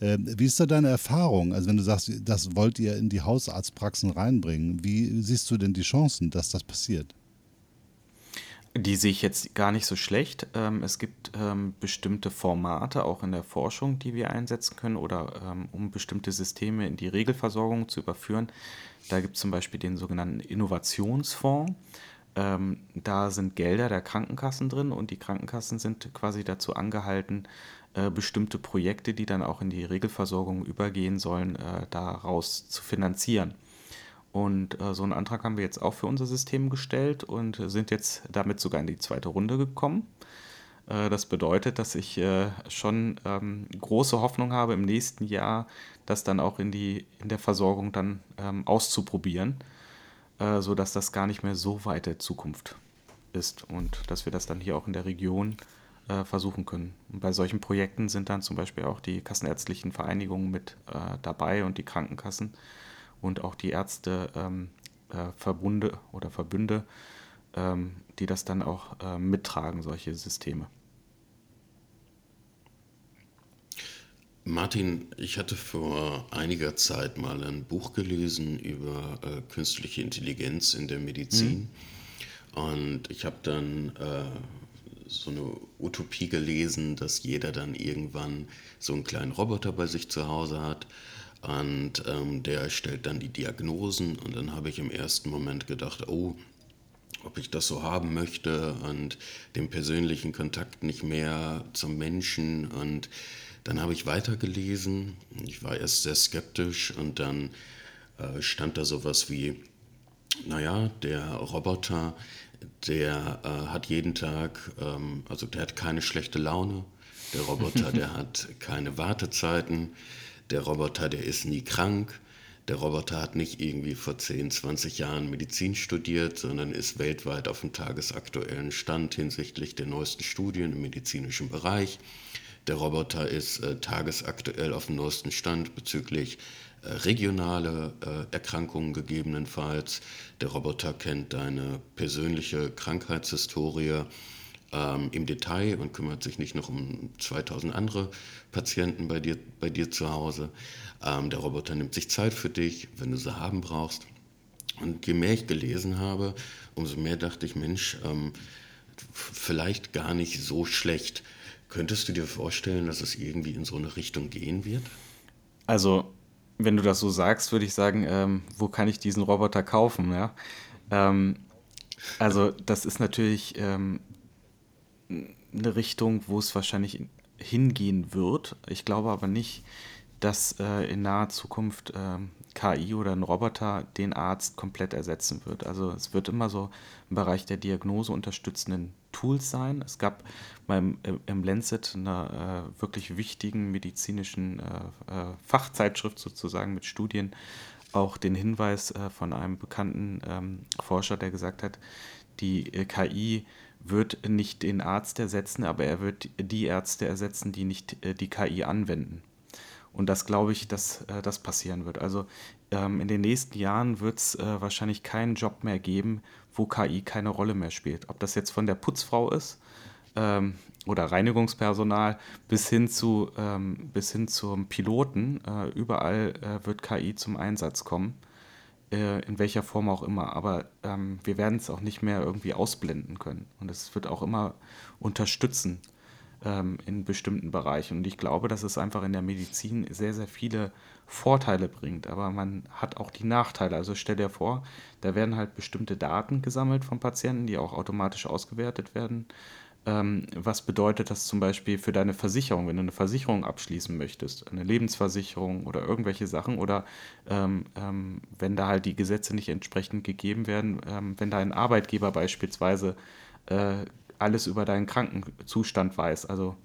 Ähm, wie ist da deine Erfahrung? Also wenn du sagst, das wollt ihr in die Hausarztpraxen reinbringen, wie siehst du denn die Chancen, dass das passiert? Die sehe ich jetzt gar nicht so schlecht. Ähm, es gibt ähm, bestimmte Formate auch in der Forschung, die wir einsetzen können oder um bestimmte Systeme in die Regelversorgung zu überführen. Da gibt es zum Beispiel den sogenannten Innovationsfonds. da sind Gelder der Krankenkassen drin und die Krankenkassen sind quasi dazu angehalten, äh, bestimmte Projekte, die dann auch in die Regelversorgung übergehen sollen, äh, daraus zu finanzieren. Und äh, so einen Antrag haben wir jetzt auch für unser System gestellt und sind jetzt damit sogar in die zweite Runde gekommen. Äh, das bedeutet, dass ich äh, schon ähm, große Hoffnung habe, im nächsten Jahr das dann auch in, die, in der Versorgung dann ähm, auszuprobieren, äh, sodass das gar nicht mehr so weite Zukunft ist und dass wir das dann hier auch in der Region äh, versuchen können. Und bei solchen Projekten sind dann zum Beispiel auch die kassenärztlichen Vereinigungen mit äh, dabei und die Krankenkassen und auch die Ärzteverbunde ähm, äh, oder Verbünde, ähm, die das dann auch äh, mittragen, solche Systeme. Martin, ich hatte vor einiger Zeit mal ein Buch gelesen über äh, künstliche Intelligenz in der Medizin. Mhm. Und ich habe dann äh, so eine Utopie gelesen, dass jeder dann irgendwann so einen kleinen Roboter bei sich zu Hause hat und ähm, der stellt dann die Diagnosen und dann habe ich im ersten Moment gedacht, oh, ob ich das so haben möchte und den persönlichen Kontakt nicht mehr zum Menschen und dann habe ich weitergelesen. Ich war erst sehr skeptisch und dann äh, stand da sowas wie, naja, der Roboter, der äh, hat jeden Tag, ähm, also der hat keine schlechte Laune. Der Roboter, <laughs> der hat keine Wartezeiten. Der Roboter, der ist nie krank. Der Roboter hat nicht irgendwie vor 10, 20 Jahren Medizin studiert, sondern ist weltweit auf dem tagesaktuellen Stand hinsichtlich der neuesten Studien im medizinischen Bereich. Der Roboter ist äh, tagesaktuell auf dem neuesten Stand bezüglich regionale äh, Erkrankungen gegebenenfalls. Der Roboter kennt deine persönliche Krankheitshistorie ähm, im Detail und kümmert sich nicht noch um 2000 andere Patienten bei dir, bei dir zu Hause. Ähm, der Roboter nimmt sich Zeit für dich, wenn du sie haben brauchst. Und je mehr ich gelesen habe, umso mehr dachte ich, Mensch, ähm, vielleicht gar nicht so schlecht. Könntest du dir vorstellen, dass es irgendwie in so eine Richtung gehen wird? Also, wenn du das so sagst, würde ich sagen, ähm, wo kann ich diesen Roboter kaufen? Ja? Ähm, also, das ist natürlich ähm, eine Richtung, wo es wahrscheinlich hingehen wird. Ich glaube aber nicht, dass äh, in naher Zukunft äh, KI oder ein Roboter den Arzt komplett ersetzen wird. Also es wird immer so im Bereich der Diagnose unterstützenden Tools sein. Es gab beim, im Lancet einer äh, wirklich wichtigen medizinischen äh, äh, Fachzeitschrift sozusagen mit Studien auch den Hinweis äh, von einem bekannten ähm, Forscher, der gesagt hat, die KI wird nicht den Arzt ersetzen, aber er wird die Ärzte ersetzen, die nicht die KI anwenden. Und das glaube ich, dass äh, das passieren wird. Also ähm, in den nächsten Jahren wird es äh, wahrscheinlich keinen Job mehr geben, wo KI keine Rolle mehr spielt. Ob das jetzt von der Putzfrau ist ähm, oder Reinigungspersonal bis hin, zu, ähm, bis hin zum Piloten, äh, überall äh, wird KI zum Einsatz kommen. Äh, in welcher Form auch immer. Aber ähm, wir werden es auch nicht mehr irgendwie ausblenden können. Und es wird auch immer unterstützen ähm, in bestimmten Bereichen. Und ich glaube, dass es einfach in der Medizin sehr, sehr viele Vorteile bringt. Aber man hat auch die Nachteile. Also stell dir vor, da werden halt bestimmte Daten gesammelt von Patienten, die auch automatisch ausgewertet werden. Ähm, was bedeutet das zum Beispiel für deine Versicherung, wenn du eine Versicherung abschließen möchtest, eine Lebensversicherung oder irgendwelche Sachen oder ähm, ähm, wenn da halt die Gesetze nicht entsprechend gegeben werden, ähm, wenn dein Arbeitgeber beispielsweise äh, alles über deinen Krankenzustand weiß. Also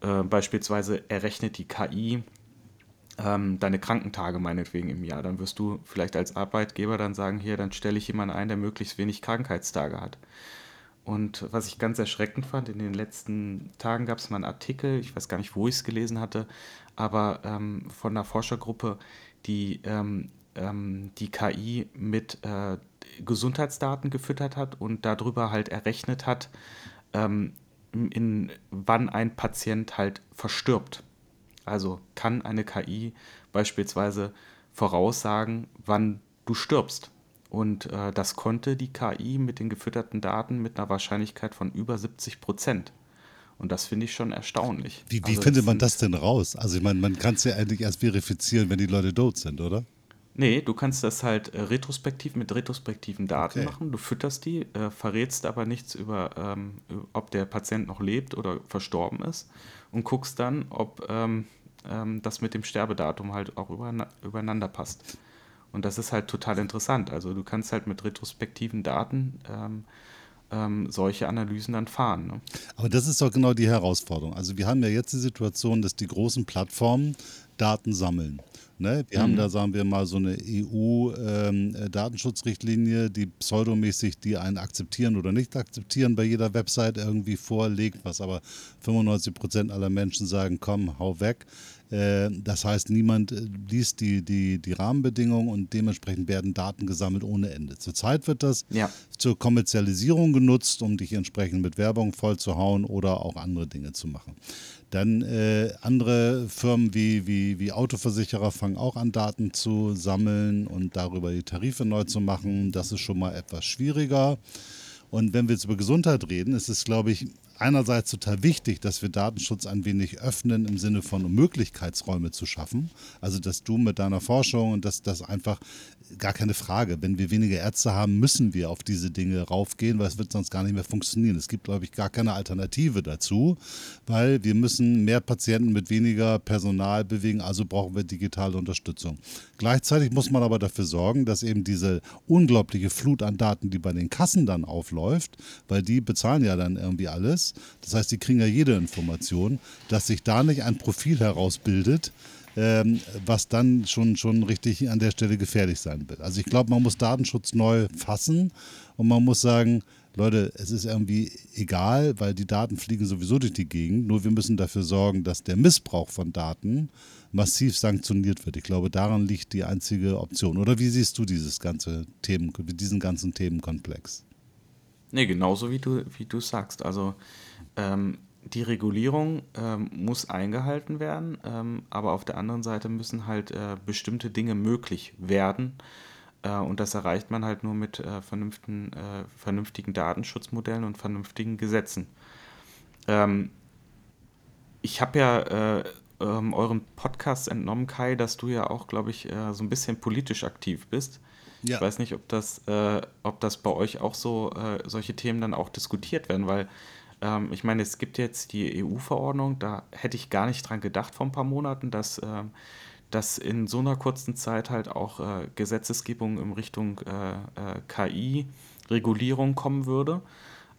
äh, beispielsweise errechnet die KI ähm, deine Krankentage meinetwegen im Jahr. Dann wirst du vielleicht als Arbeitgeber dann sagen, hier, dann stelle ich jemanden ein, der möglichst wenig Krankheitstage hat. Und was ich ganz erschreckend fand, in den letzten Tagen gab es mal einen Artikel, ich weiß gar nicht, wo ich es gelesen hatte, aber ähm, von einer Forschergruppe, die ähm, ähm, die KI mit äh, Gesundheitsdaten gefüttert hat und darüber halt errechnet hat, ähm, in wann ein Patient halt verstirbt. Also kann eine KI beispielsweise voraussagen, wann du stirbst. Und äh, das konnte die KI mit den gefütterten Daten mit einer Wahrscheinlichkeit von über 70 Prozent. Und das finde ich schon erstaunlich. Wie, wie also findet man das denn raus? Also ich meine, man kann es ja eigentlich erst verifizieren, wenn die Leute tot sind, oder? Nee, du kannst das halt äh, retrospektiv mit retrospektiven Daten okay. machen. Du fütterst die, äh, verrätst aber nichts über, ähm, ob der Patient noch lebt oder verstorben ist und guckst dann, ob ähm, ähm, das mit dem Sterbedatum halt auch übereinander passt. Und das ist halt total interessant. Also du kannst halt mit retrospektiven Daten ähm, ähm, solche Analysen dann fahren. Ne? Aber das ist doch genau die Herausforderung. Also wir haben ja jetzt die Situation, dass die großen Plattformen Daten sammeln. Ne? Wir mhm. haben da, sagen wir mal, so eine EU-Datenschutzrichtlinie, ähm, die pseudomäßig die einen akzeptieren oder nicht akzeptieren bei jeder Website irgendwie vorlegt, was aber 95 Prozent aller Menschen sagen, komm, hau weg. Äh, das heißt, niemand äh, liest die, die, die Rahmenbedingungen und dementsprechend werden Daten gesammelt ohne Ende. Zurzeit wird das ja. zur Kommerzialisierung genutzt, um dich entsprechend mit Werbung vollzuhauen oder auch andere Dinge zu machen. Dann äh, andere Firmen wie, wie, wie Autoversicherer fangen auch an, Daten zu sammeln und darüber die Tarife neu zu machen. Das ist schon mal etwas schwieriger. Und wenn wir jetzt über Gesundheit reden, ist es, glaube ich, einerseits total wichtig, dass wir Datenschutz ein wenig öffnen im Sinne von um Möglichkeitsräume zu schaffen. Also dass du mit deiner Forschung und dass das einfach gar keine Frage. Wenn wir weniger Ärzte haben, müssen wir auf diese Dinge raufgehen, weil es wird sonst gar nicht mehr funktionieren. Es gibt, glaube ich, gar keine Alternative dazu, weil wir müssen mehr Patienten mit weniger Personal bewegen, also brauchen wir digitale Unterstützung. Gleichzeitig muss man aber dafür sorgen, dass eben diese unglaubliche Flut an Daten, die bei den Kassen dann aufläuft, weil die bezahlen ja dann irgendwie alles, das heißt, die kriegen ja jede Information, dass sich da nicht ein Profil herausbildet, ähm, was dann schon, schon richtig an der Stelle gefährlich sein wird. Also ich glaube, man muss Datenschutz neu fassen und man muss sagen, Leute, es ist irgendwie egal, weil die Daten fliegen sowieso durch die Gegend. Nur wir müssen dafür sorgen, dass der Missbrauch von Daten massiv sanktioniert wird. Ich glaube, daran liegt die einzige Option. Oder wie siehst du dieses ganze Themen, diesen ganzen Themenkomplex? Nee, genauso wie du, wie du sagst. Also ähm, die Regulierung ähm, muss eingehalten werden, ähm, aber auf der anderen Seite müssen halt äh, bestimmte Dinge möglich werden. Äh, und das erreicht man halt nur mit äh, vernünftigen, äh, vernünftigen Datenschutzmodellen und vernünftigen Gesetzen. Ähm, ich habe ja äh, ähm, eurem Podcast entnommen, Kai, dass du ja auch, glaube ich, äh, so ein bisschen politisch aktiv bist. Ja. Ich weiß nicht, ob das, ob das bei euch auch so solche Themen dann auch diskutiert werden, weil ähm, ich meine, es gibt jetzt die EU-Verordnung, da hätte ich gar nicht dran gedacht vor ein paar Monaten, dass, äh, dass in so einer kurzen Zeit halt auch äh, Gesetzesgebung in Richtung äh, äh KI-Regulierung kommen würde.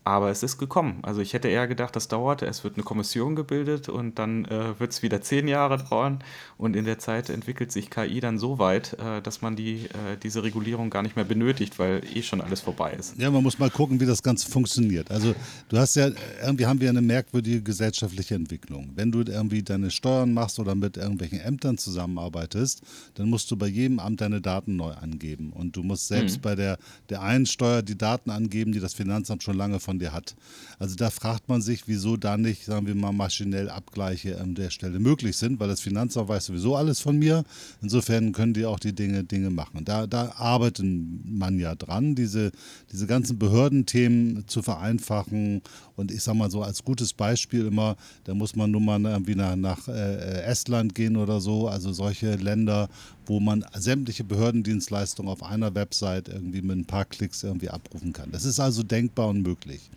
Aber es ist gekommen. Also ich hätte eher gedacht, das dauert. Es wird eine Kommission gebildet und dann äh, wird es wieder zehn Jahre dauern. Und in der Zeit entwickelt sich KI dann so weit, äh, dass man die, äh, diese Regulierung gar nicht mehr benötigt, weil eh schon alles vorbei ist. Ja, man muss mal gucken, wie das Ganze funktioniert. Also du hast ja, irgendwie haben wir eine merkwürdige gesellschaftliche Entwicklung. Wenn du irgendwie deine Steuern machst oder mit irgendwelchen Ämtern zusammenarbeitest, dann musst du bei jedem Amt deine Daten neu angeben. Und du musst selbst mhm. bei der, der einen Steuer die Daten angeben, die das Finanzamt schon lange von von dir hat. Also da fragt man sich, wieso da nicht, sagen wir mal, maschinell Abgleiche an der Stelle möglich sind, weil das Finanzamt weiß sowieso alles von mir. Insofern können die auch die Dinge, Dinge machen. Da, da arbeitet man ja dran, diese, diese ganzen Behördenthemen zu vereinfachen. Und ich sage mal so als gutes Beispiel immer, da muss man nur mal irgendwie nach, nach äh, Estland gehen oder so, also solche Länder, wo man sämtliche Behördendienstleistungen auf einer Website irgendwie mit ein paar Klicks irgendwie abrufen kann. Das ist also denkbar und möglich.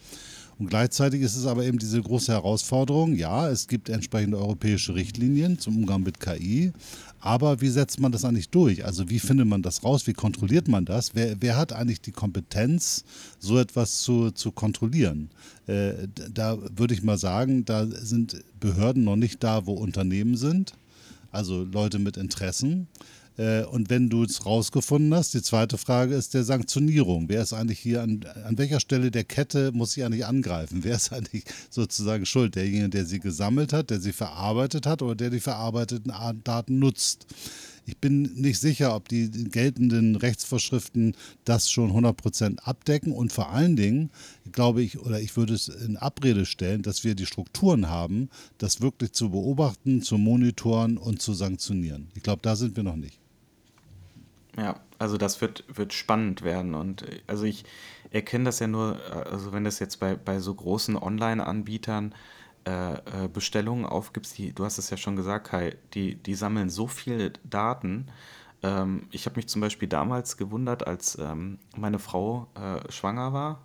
Und gleichzeitig ist es aber eben diese große Herausforderung, ja, es gibt entsprechende europäische Richtlinien zum Umgang mit KI, aber wie setzt man das eigentlich durch? Also wie findet man das raus? Wie kontrolliert man das? Wer, wer hat eigentlich die Kompetenz, so etwas zu, zu kontrollieren? Äh, da würde ich mal sagen, da sind Behörden noch nicht da, wo Unternehmen sind, also Leute mit Interessen. Äh, und wenn du es rausgefunden hast, die zweite Frage ist der Sanktionierung. Wer ist eigentlich hier an, an welcher Stelle der Kette muss ich eigentlich angreifen? Wer ist <laughs> eigentlich sozusagen schuld? Derjenige, der sie gesammelt hat, der sie verarbeitet hat oder der die verarbeiteten Daten nutzt? Ich bin nicht sicher, ob die geltenden Rechtsvorschriften das schon 100% abdecken und vor allen Dingen glaube ich, oder ich würde es in Abrede stellen, dass wir die Strukturen haben, das wirklich zu beobachten, zu monitoren und zu sanktionieren. Ich glaube, da sind wir noch nicht. Ja, also das wird, wird spannend werden. Und also ich erkenne das ja nur, also wenn das jetzt bei, bei so großen Online-Anbietern äh, äh, Bestellungen aufgibst, die, du hast es ja schon gesagt, Kai, die, die sammeln so viele Daten. Ähm, ich habe mich zum Beispiel damals gewundert, als ähm, meine Frau äh, schwanger war,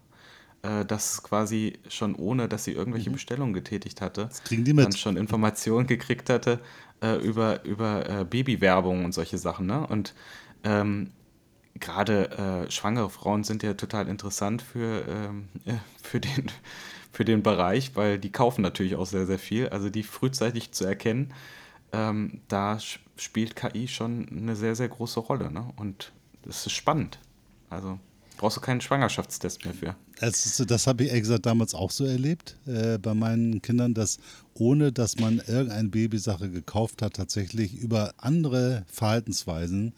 äh, dass quasi schon ohne, dass sie irgendwelche mhm. Bestellungen getätigt hatte, dann schon Informationen gekriegt hatte äh, über, über äh, Babywerbung und solche Sachen. Ne? Und ähm, Gerade äh, schwangere Frauen sind ja total interessant für, ähm, äh, für, den, <laughs> für den Bereich, weil die kaufen natürlich auch sehr, sehr viel. Also die frühzeitig zu erkennen, ähm, da spielt KI schon eine sehr, sehr große Rolle. Ne? Und das ist spannend. Also brauchst du keinen Schwangerschaftstest mehr für. Das, das habe ich ehrlich gesagt damals auch so erlebt äh, bei meinen Kindern, dass ohne dass man irgendeine Babysache gekauft hat, tatsächlich über andere Verhaltensweisen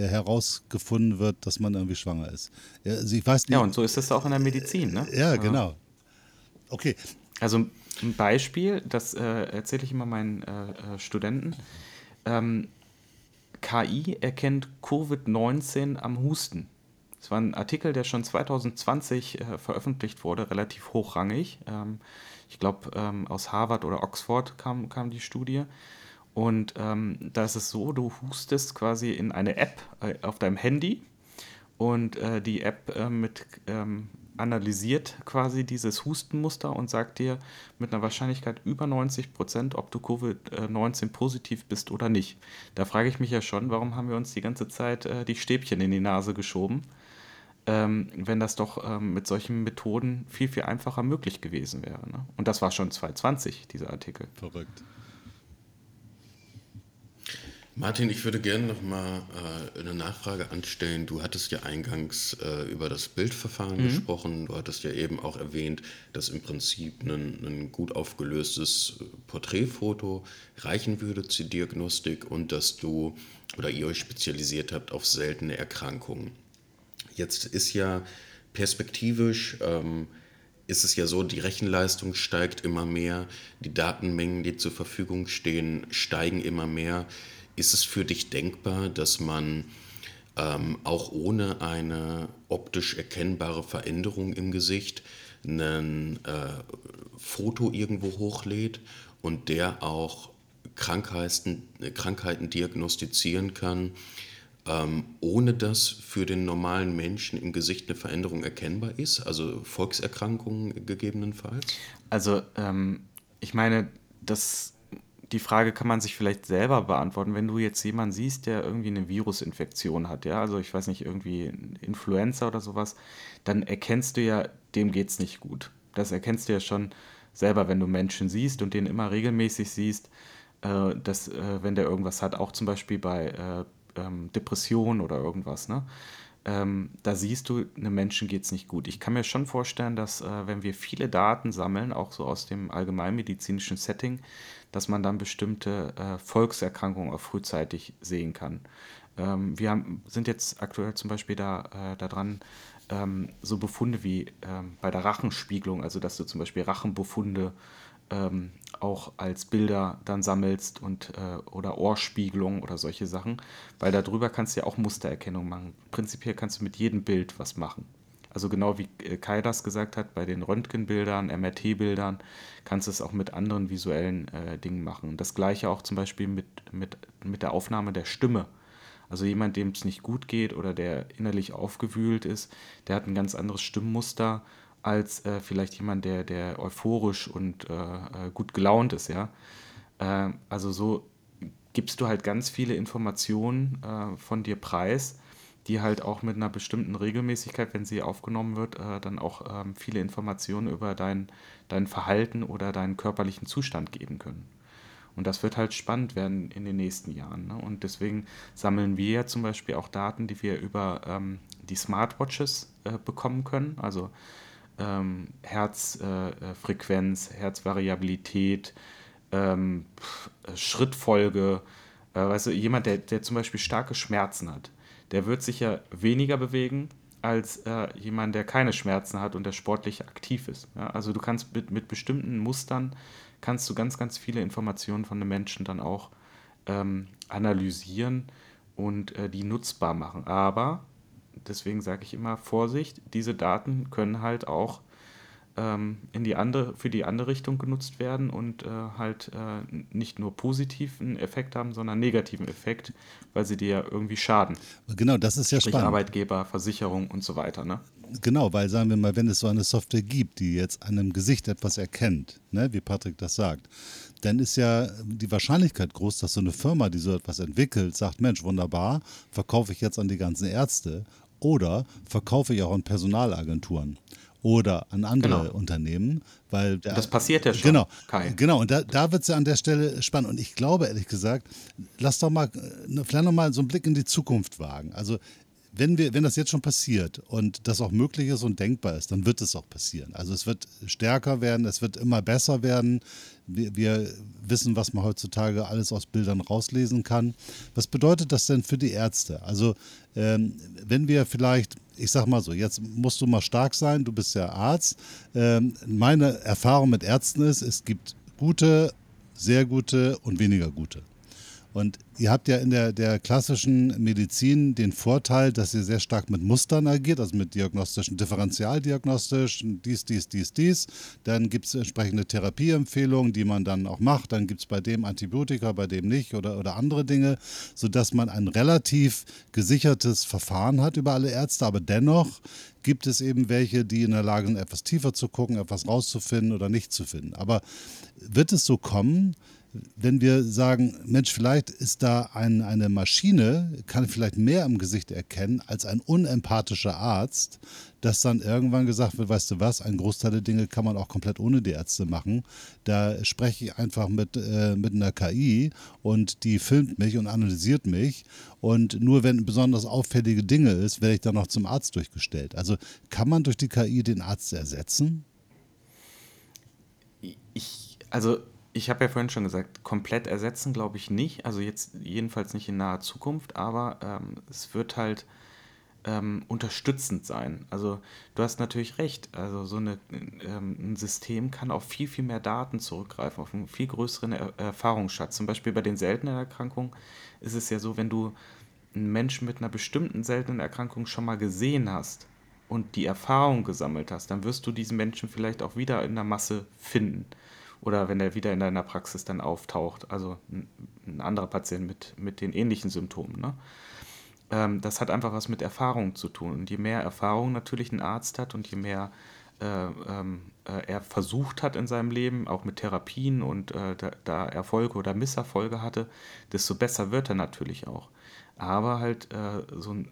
herausgefunden wird, dass man irgendwie schwanger ist. Also ich weiß nicht, ja, und so ist es auch in der Medizin, ne? Ja, ja. genau. Okay. Also ein Beispiel, das äh, erzähle ich immer meinen äh, äh Studenten. Ähm, KI erkennt Covid-19 am Husten. Das war ein Artikel, der schon 2020 äh, veröffentlicht wurde, relativ hochrangig. Ähm, ich glaube, ähm, aus Harvard oder Oxford kam, kam die Studie. Und ähm, da ist es so, du hustest quasi in eine App äh, auf deinem Handy und äh, die App äh, mit, ähm, analysiert quasi dieses Hustenmuster und sagt dir mit einer Wahrscheinlichkeit über 90 Prozent, ob du Covid-19 positiv bist oder nicht. Da frage ich mich ja schon, warum haben wir uns die ganze Zeit äh, die Stäbchen in die Nase geschoben, ähm, wenn das doch ähm, mit solchen Methoden viel, viel einfacher möglich gewesen wäre. Ne? Und das war schon 2020, dieser Artikel. Verrückt. Martin, ich würde gerne noch mal äh, eine Nachfrage anstellen. Du hattest ja eingangs äh, über das Bildverfahren mhm. gesprochen. Du hattest ja eben auch erwähnt, dass im Prinzip ein, ein, gut aufgelöstes Porträtfoto reichen würde zur Diagnostik und dass du oder ihr euch spezialisiert habt auf seltene Erkrankungen. Jetzt ist ja perspektivisch ähm, ist es ja so, die Rechenleistung steigt immer mehr, die Datenmengen, die zur Verfügung stehen, steigen immer mehr. Ist es für dich denkbar, dass man ähm, auch ohne eine optisch erkennbare Veränderung im Gesicht ein äh, Foto irgendwo hochlädt und der auch Krankheiten, Krankheiten diagnostizieren kann, ähm, ohne dass für den normalen Menschen im Gesicht eine Veränderung erkennbar ist, also Volkserkrankungen gegebenenfalls? Also ähm, ich meine, das die Frage kann man sich vielleicht selber beantworten, wenn du jetzt jemanden siehst, der irgendwie eine Virusinfektion hat, ja, also ich weiß nicht, irgendwie Influenza oder sowas, dann erkennst du ja, dem geht es nicht gut. Das erkennst du ja schon selber, wenn du Menschen siehst und den immer regelmäßig siehst, äh, dass, äh, wenn der irgendwas hat, auch zum Beispiel bei äh, ähm, Depressionen oder irgendwas, ne? Ähm, da siehst du, einem Menschen geht es nicht gut. Ich kann mir schon vorstellen, dass äh, wenn wir viele Daten sammeln, auch so aus dem allgemeinmedizinischen Setting, dass man dann bestimmte äh, Volkserkrankungen auch frühzeitig sehen kann. Ähm, wir haben, sind jetzt aktuell zum Beispiel da, äh, daran, ähm, so Befunde wie ähm, bei der Rachenspiegelung, also dass du zum Beispiel Rachenbefunde ähm, auch als Bilder dann sammelst und äh, oder Ohrspiegelung oder solche Sachen, weil darüber kannst du ja auch Mustererkennung machen. Prinzipiell kannst du mit jedem Bild was machen. Also genau wie äh, Kai das gesagt hat, bei den Röntgenbildern, MRT-Bildern kannst du es auch mit anderen visuellen äh, Dingen machen. Das gleiche auch zum Beispiel mit, mit, mit der Aufnahme der Stimme. Also jemand, dem es nicht gut geht oder der innerlich aufgewühlt ist, der hat ein ganz anderes Stimmmuster als äh, vielleicht jemand, der, der euphorisch und äh, äh gut gelaunt ist, ja. Äh, also so gibst du halt ganz viele Informationen von dir preis die halt auch mit einer bestimmten Regelmäßigkeit, wenn sie aufgenommen wird, äh, dann auch ähm, viele Informationen über dein, dein Verhalten oder deinen körperlichen Zustand geben können. Und das wird halt spannend werden in den nächsten Jahren. Ne? Und deswegen sammeln wir ja zum Beispiel auch Daten, die wir über ähm, die Smartwatches äh, bekommen können. Also ähm, Herzfrequenz, äh, Herzvariabilität, ähm, Schrittfolge. Äh, du, jemand, der, der zum Beispiel starke Schmerzen hat, der wird sich ja weniger bewegen als äh, jemand, der keine Schmerzen hat und der sportlich aktiv ist. Ja? Also du kannst mit, mit bestimmten Mustern, kannst du ganz, ganz viele Informationen von einem Menschen dann auch ähm, analysieren und äh, die nutzbar machen. Aber, deswegen sage ich immer Vorsicht, diese Daten können halt auch ähm, in die andere, für die andere Richtung genutzt werden und äh, halt äh, nicht nur positiven Effekt haben, sondern negativen Effekt, weil sie dir ja irgendwie schaden. Genau, das ist ja Sprich spannend. Arbeitgeber, Versicherung und so weiter, ne? Genau, weil sagen wir mal, wenn es so eine Software gibt, die jetzt an einem Gesicht etwas erkennt, ne, wie Patrick das sagt, dann ist ja die Wahrscheinlichkeit groß, dass so eine Firma, die so etwas entwickelt, sagt, Mensch, wunderbar, verkaufe ich jetzt an die ganzen Ärzte oder verkaufe ich auch an Personalagenturen oder an andere genau. Unternehmen. Weil der, das passiert ja schon. Genau, Kai. genau und da, da wird es ja an der Stelle spannend. Und ich glaube, ehrlich gesagt, lass doch mal äh, vielleicht noch mal so einen Blick in die Zukunft wagen. Also wenn, wir, wenn das jetzt schon passiert und das auch möglich ist und denkbar ist, dann wird es auch passieren. Also es wird stärker werden, es wird immer besser werden. Wir, wir, wissen, was man heutzutage alles aus Bildern rauslesen kann. Was bedeutet das denn für die Ärzte? Also ähm, wenn wir vielleicht, ich sag mal so, jetzt musst du mal stark sein, du bist ja Arzt. Ähm, meine Erfahrung mit Ärzten ist, es gibt gute, sehr gute und weniger gute. Und ihr habt ja in der, der klassischen Medizin den Vorteil, dass ihr sehr stark mit Mustern agiert, also mit diagnostischen, differentialdiagnostischen, dies, dies, dies, dies. Dann gibt es entsprechende Therapieempfehlungen, die man dann auch macht. Dann gibt es bei dem Antibiotika, bei dem nicht oder, oder andere Dinge, sodass man ein relativ gesichertes Verfahren hat über alle Ärzte. Aber dennoch gibt es eben welche, die in der Lage sind, etwas tiefer zu gucken, etwas rauszufinden oder nicht zu finden. Aber wird es so kommen, wenn wir sagen, Mensch, vielleicht ist da ein, eine Maschine, kann vielleicht mehr im Gesicht erkennen als ein unempathischer Arzt, dass dann irgendwann gesagt wird, weißt du was, ein Großteil der Dinge kann man auch komplett ohne die Ärzte machen. Da spreche ich einfach mit, äh, mit einer KI und die filmt mich und analysiert mich. Und nur wenn besonders auffällige Dinge ist, werde ich dann noch zum Arzt durchgestellt. Also kann man durch die KI den Arzt ersetzen? Ich, also ich habe ja vorhin schon gesagt, komplett ersetzen glaube ich nicht. Also jetzt jedenfalls nicht in naher Zukunft, aber ähm, es wird halt ähm, unterstützend sein. Also du hast natürlich recht. Also so eine, ähm, ein System kann auf viel, viel mehr Daten zurückgreifen, auf einen viel größeren er Erfahrungsschatz. Zum Beispiel bei den seltenen Erkrankungen ist es ja so, wenn du einen Menschen mit einer bestimmten seltenen Erkrankung schon mal gesehen hast und die Erfahrung gesammelt hast, dann wirst du diesen Menschen vielleicht auch wieder in der Masse finden oder wenn er wieder in deiner Praxis dann auftaucht, also ein, anderer Patient mit, mit den ähnlichen Symptomen. Ne? Ähm, das hat einfach was mit Erfahrung zu tun. Und je mehr Erfahrung natürlich ein Arzt hat und je mehr äh, ähm, äh, er versucht hat in seinem Leben, auch mit Therapien und äh, da, da, Erfolge oder Misserfolge hatte, desto besser wird er natürlich auch. Aber halt äh, so ein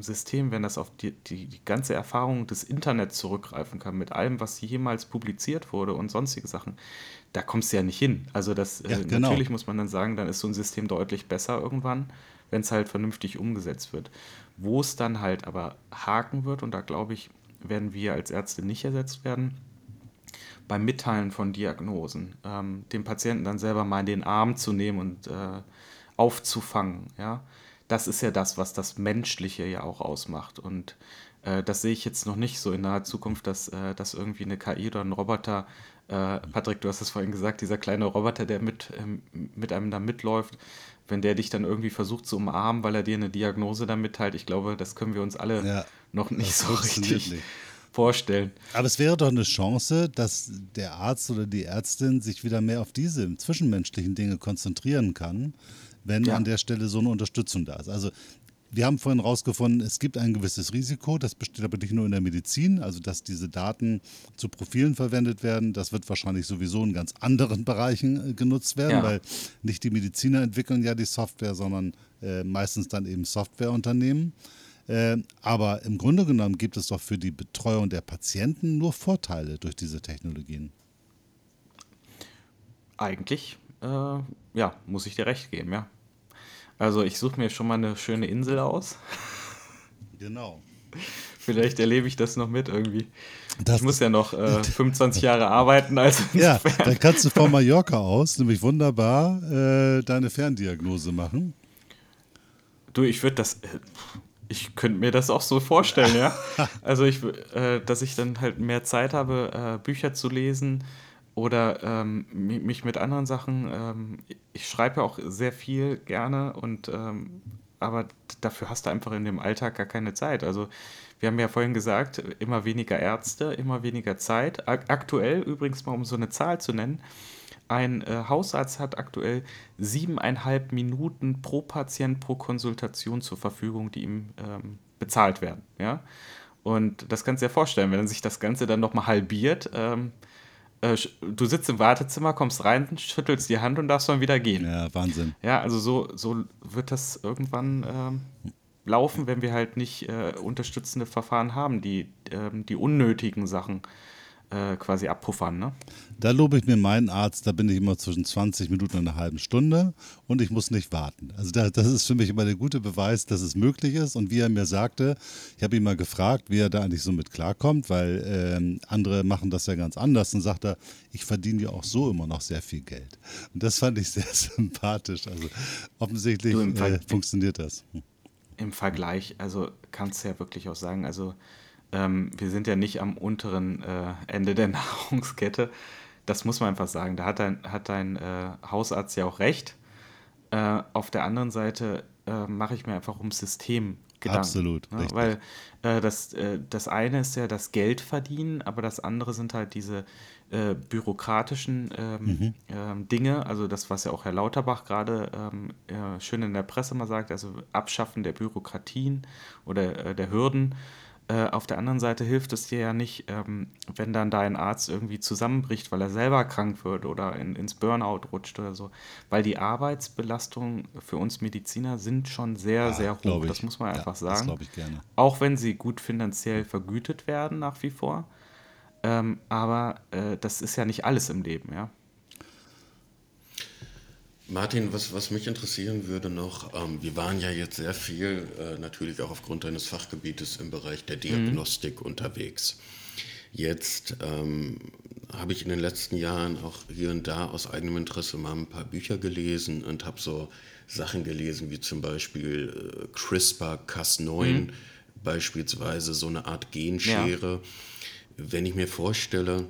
System, wenn das auf die, die, die, ganze Erfahrung des Internets zurückgreifen kann, mit allem, was jemals publiziert wurde und sonstige Sachen, da kommst du ja nicht hin. Also das ja, äh, genau. natürlich muss man dann sagen, dann ist so ein System deutlich besser irgendwann, wenn es halt vernünftig umgesetzt wird. Wo es dann halt aber haken wird, und da glaube ich, werden wir als Ärzte nicht ersetzt werden, beim Mitteilen von Diagnosen, ähm, den Patienten dann selber mal in den Arm zu nehmen und äh, aufzufangen, ja das ist ja das, was das Menschliche ja auch ausmacht. Und äh, das sehe ich jetzt noch nicht so in naher Zukunft, dass, äh, dass irgendwie eine KI oder ein Roboter, äh, Patrick, du hast es vorhin gesagt, dieser kleine Roboter, der mit, ähm, mit einem da mitläuft, wenn der dich dann irgendwie versucht zu umarmen, weil er dir eine Diagnose da mitteilt, ich glaube, das können wir uns alle ja, noch nicht so richtig nicht. vorstellen. Aber es wäre doch eine Chance, dass der Arzt oder die Ärztin sich wieder mehr auf diese zwischenmenschlichen Dinge konzentrieren kann wenn ja. an der Stelle so eine Unterstützung da ist. Also wir haben vorhin herausgefunden, es gibt ein gewisses Risiko, das besteht aber nicht nur in der Medizin, also dass diese Daten zu Profilen verwendet werden, das wird wahrscheinlich sowieso in ganz anderen <laughs> Bereichen äh, genutzt werden, ja. weil nicht die Mediziner entwickeln ja die Software, sondern äh, meistens dann eben Softwareunternehmen. Äh, aber im Grunde genommen gibt es doch für die Betreuung der Patienten nur Vorteile durch diese Technologien. Eigentlich, äh, ja, muss ich dir recht geben, ja. Also ich suche mir schon mal eine schöne Insel aus. <laughs> Genau. Vielleicht erlebe ich das noch mit irgendwie. Das ich muss ja noch äh, <laughs> 25 Jahre arbeiten. Also ja, dann kannst du von Mallorca <laughs> aus nämlich wunderbar äh, deine Ferndiagnose machen. Du, ich würde das, äh, ich könnte mir das auch so vorstellen, ja. Also ich, äh, dass ich dann halt mehr Zeit habe, äh, Bücher zu lesen, oder ähm, mich mit anderen Sachen. Ähm, ich schreibe ja auch sehr viel gerne und ähm, aber dafür hast du einfach in dem Alltag gar keine Zeit. Also wir haben ja vorhin gesagt, immer weniger Ärzte, immer weniger Zeit. Aktuell übrigens mal, um so eine Zahl zu nennen, ein äh, Hausarzt hat aktuell siebeneinhalb Minuten pro Patient pro Konsultation zur Verfügung, die ihm ähm, bezahlt werden. Ja? Und das kannst du dir vorstellen, wenn sich das Ganze dann nochmal halbiert, ähm, äh, du sitzt im Wartezimmer, kommst rein, schüttelst die Hand und darfst dann wieder gehen. Ja, Wahnsinn. Ja, also so, so wird das irgendwann ähm, laufen, wenn wir halt nicht äh, unterstützende Verfahren haben, die ähm, die unnötigen Sachen äh, quasi abpuffern. Ne? Da lobe ich mir meinen Arzt, da bin ich immer zwischen 20 Minuten und einer halben Stunde und ich muss nicht warten. Also da, das ist für mich immer der gute Beweis, dass es möglich ist. Und wie er mir sagte, ich habe ihn mal gefragt, wie er da eigentlich so mit klarkommt, weil ähm, andere machen das ja ganz anders. Und sagt er, ich verdiene ja auch so immer noch sehr viel Geld. Und das fand ich <laughs> sehr sympathisch. Also offensichtlich äh, funktioniert das. Hm. Im Vergleich, also kannst du ja wirklich auch sagen, also ähm, wir sind ja nicht am unteren äh, Ende der <laughs> Nahrungskette. Das muss man einfach sagen. Da hat dein, hat dein äh, Hausarzt ja auch recht. Äh, auf der anderen Seite äh, mache ich mir einfach ums System Gedanken. Absolut. Ne? Weil äh, das, äh, das eine ist ja das Geld verdienen, aber das andere sind halt diese bürokratischen ähm, mhm. ähm, Dinge, also das, was ja auch Herr Lauterbach gerade ähm, schön in der Presse mal sagt, also Abschaffen der Bürokratien oder der Hürden Äh, auf der anderen Seite hilft es dir ja nicht, ähm, wenn dann dein Arzt irgendwie zusammenbricht, weil er selber krank wird oder in, ins Burnout rutscht oder so. Weil die Arbeitsbelastungen für uns Mediziner sind schon sehr, ja, sehr hoch. Das muss man einfach ja, sagen. Das glaube ich gerne. Auch wenn sie gut finanziell vergütet werden nach wie vor. Ähm, aber äh, das ist ja nicht alles im Leben, ja. Martin, was, was mich interessieren würde noch, ähm, wir waren ja jetzt sehr viel, äh, natürlich auch aufgrund deines Fachgebietes im Bereich der Diagnostik mhm. unterwegs. Jetzt ähm, habe ich in den letzten Jahren auch hier und da aus eigenem Interesse mal ein paar Bücher gelesen und habe so Sachen gelesen wie zum Beispiel äh, CRISPR-Cas9, mhm. beispielsweise so eine Art Genschere. Ja. Wenn ich mir vorstelle,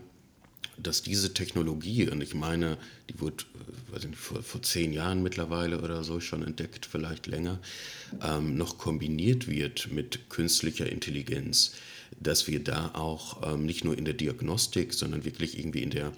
dass diese Technologie, und ich meine, die wurde äh, nicht, vor, vor zehn Jahren mittlerweile oder so schon entdeckt, vielleicht länger, ähm, noch kombiniert wird mit künstlicher Intelligenz, dass wir da auch ähm, nicht nur in der Diagnostik, sondern wirklich irgendwie in der,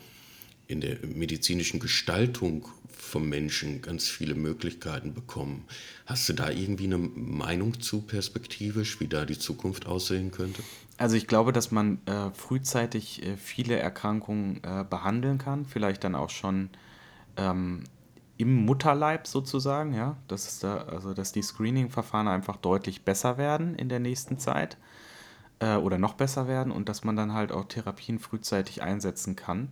in der medizinischen Gestaltung vom Menschen ganz viele Möglichkeiten bekommen. Hast du da irgendwie eine Meinung zu perspektivisch, wie da die Zukunft aussehen könnte? Also ich glaube, dass man äh, frühzeitig äh, viele Erkrankungen äh, behandeln kann, vielleicht dann auch schon ähm, im Mutterleib sozusagen, ja, dass es da, also dass die Screening-Verfahren einfach deutlich besser werden in der nächsten Zeit äh, oder noch besser werden und dass man dann halt auch Therapien frühzeitig einsetzen kann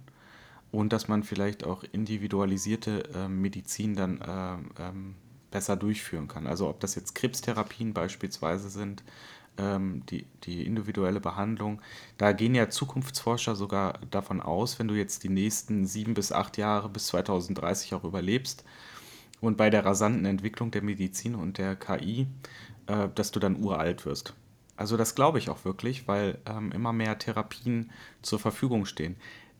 und dass man vielleicht auch individualisierte äh, Medizin dann äh, ähm, besser durchführen kann. Also ob das jetzt Krebstherapien beispielsweise sind, die, die individuelle Behandlung. Da gehen ja Zukunftsforscher sogar davon aus, wenn du jetzt die nächsten sieben bis acht Jahre bis 2030 auch überlebst und bei der rasanten Entwicklung der Medizin und der KI, äh, dass du dann uralt wirst. Also das glaube ich auch wirklich, weil ähm, immer mehr Therapien zur Verfügung stehen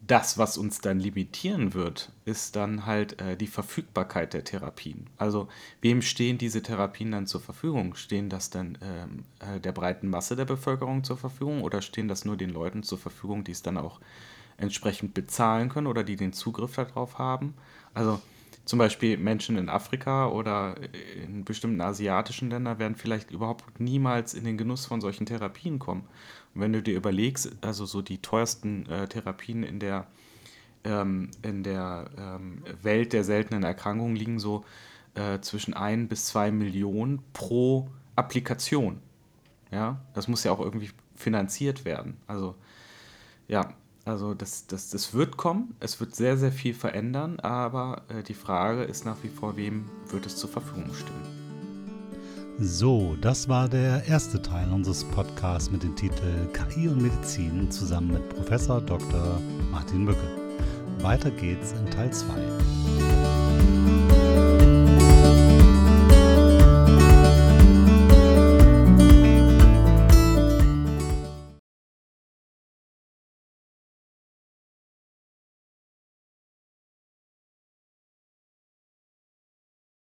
das, was uns dann limitieren wird, ist dann halt äh, die Verfügbarkeit der Therapien. Also wem stehen diese Therapien dann zur Verfügung? Stehen das dann ähm, äh, der breiten Masse der Bevölkerung zur Verfügung oder stehen das nur den Leuten zur Verfügung, die es dann auch entsprechend bezahlen können oder die den Zugriff darauf haben? Also zum Beispiel Menschen in Afrika oder in bestimmten asiatischen Ländern werden vielleicht überhaupt niemals in den Genuss von solchen Therapien kommen. Und wenn du dir überlegst, also so die teuersten äh, Therapien in der, ähm, in der ähm, Welt der seltenen Erkrankungen liegen so äh, zwischen 1 bis 2 Millionen pro Applikation. Ja, das muss ja auch irgendwie finanziert werden. Also ja, also das, das, das wird kommen, es wird sehr, sehr viel verändern, aber äh, die Frage ist nach wie vor, wem wird es zur Verfügung stehen. So, das war der erste Teil unseres Podcasts mit dem Titel KI und Medizin zusammen mit Professor Dr. Martin Mücke. Weiter geht's in Teil 2.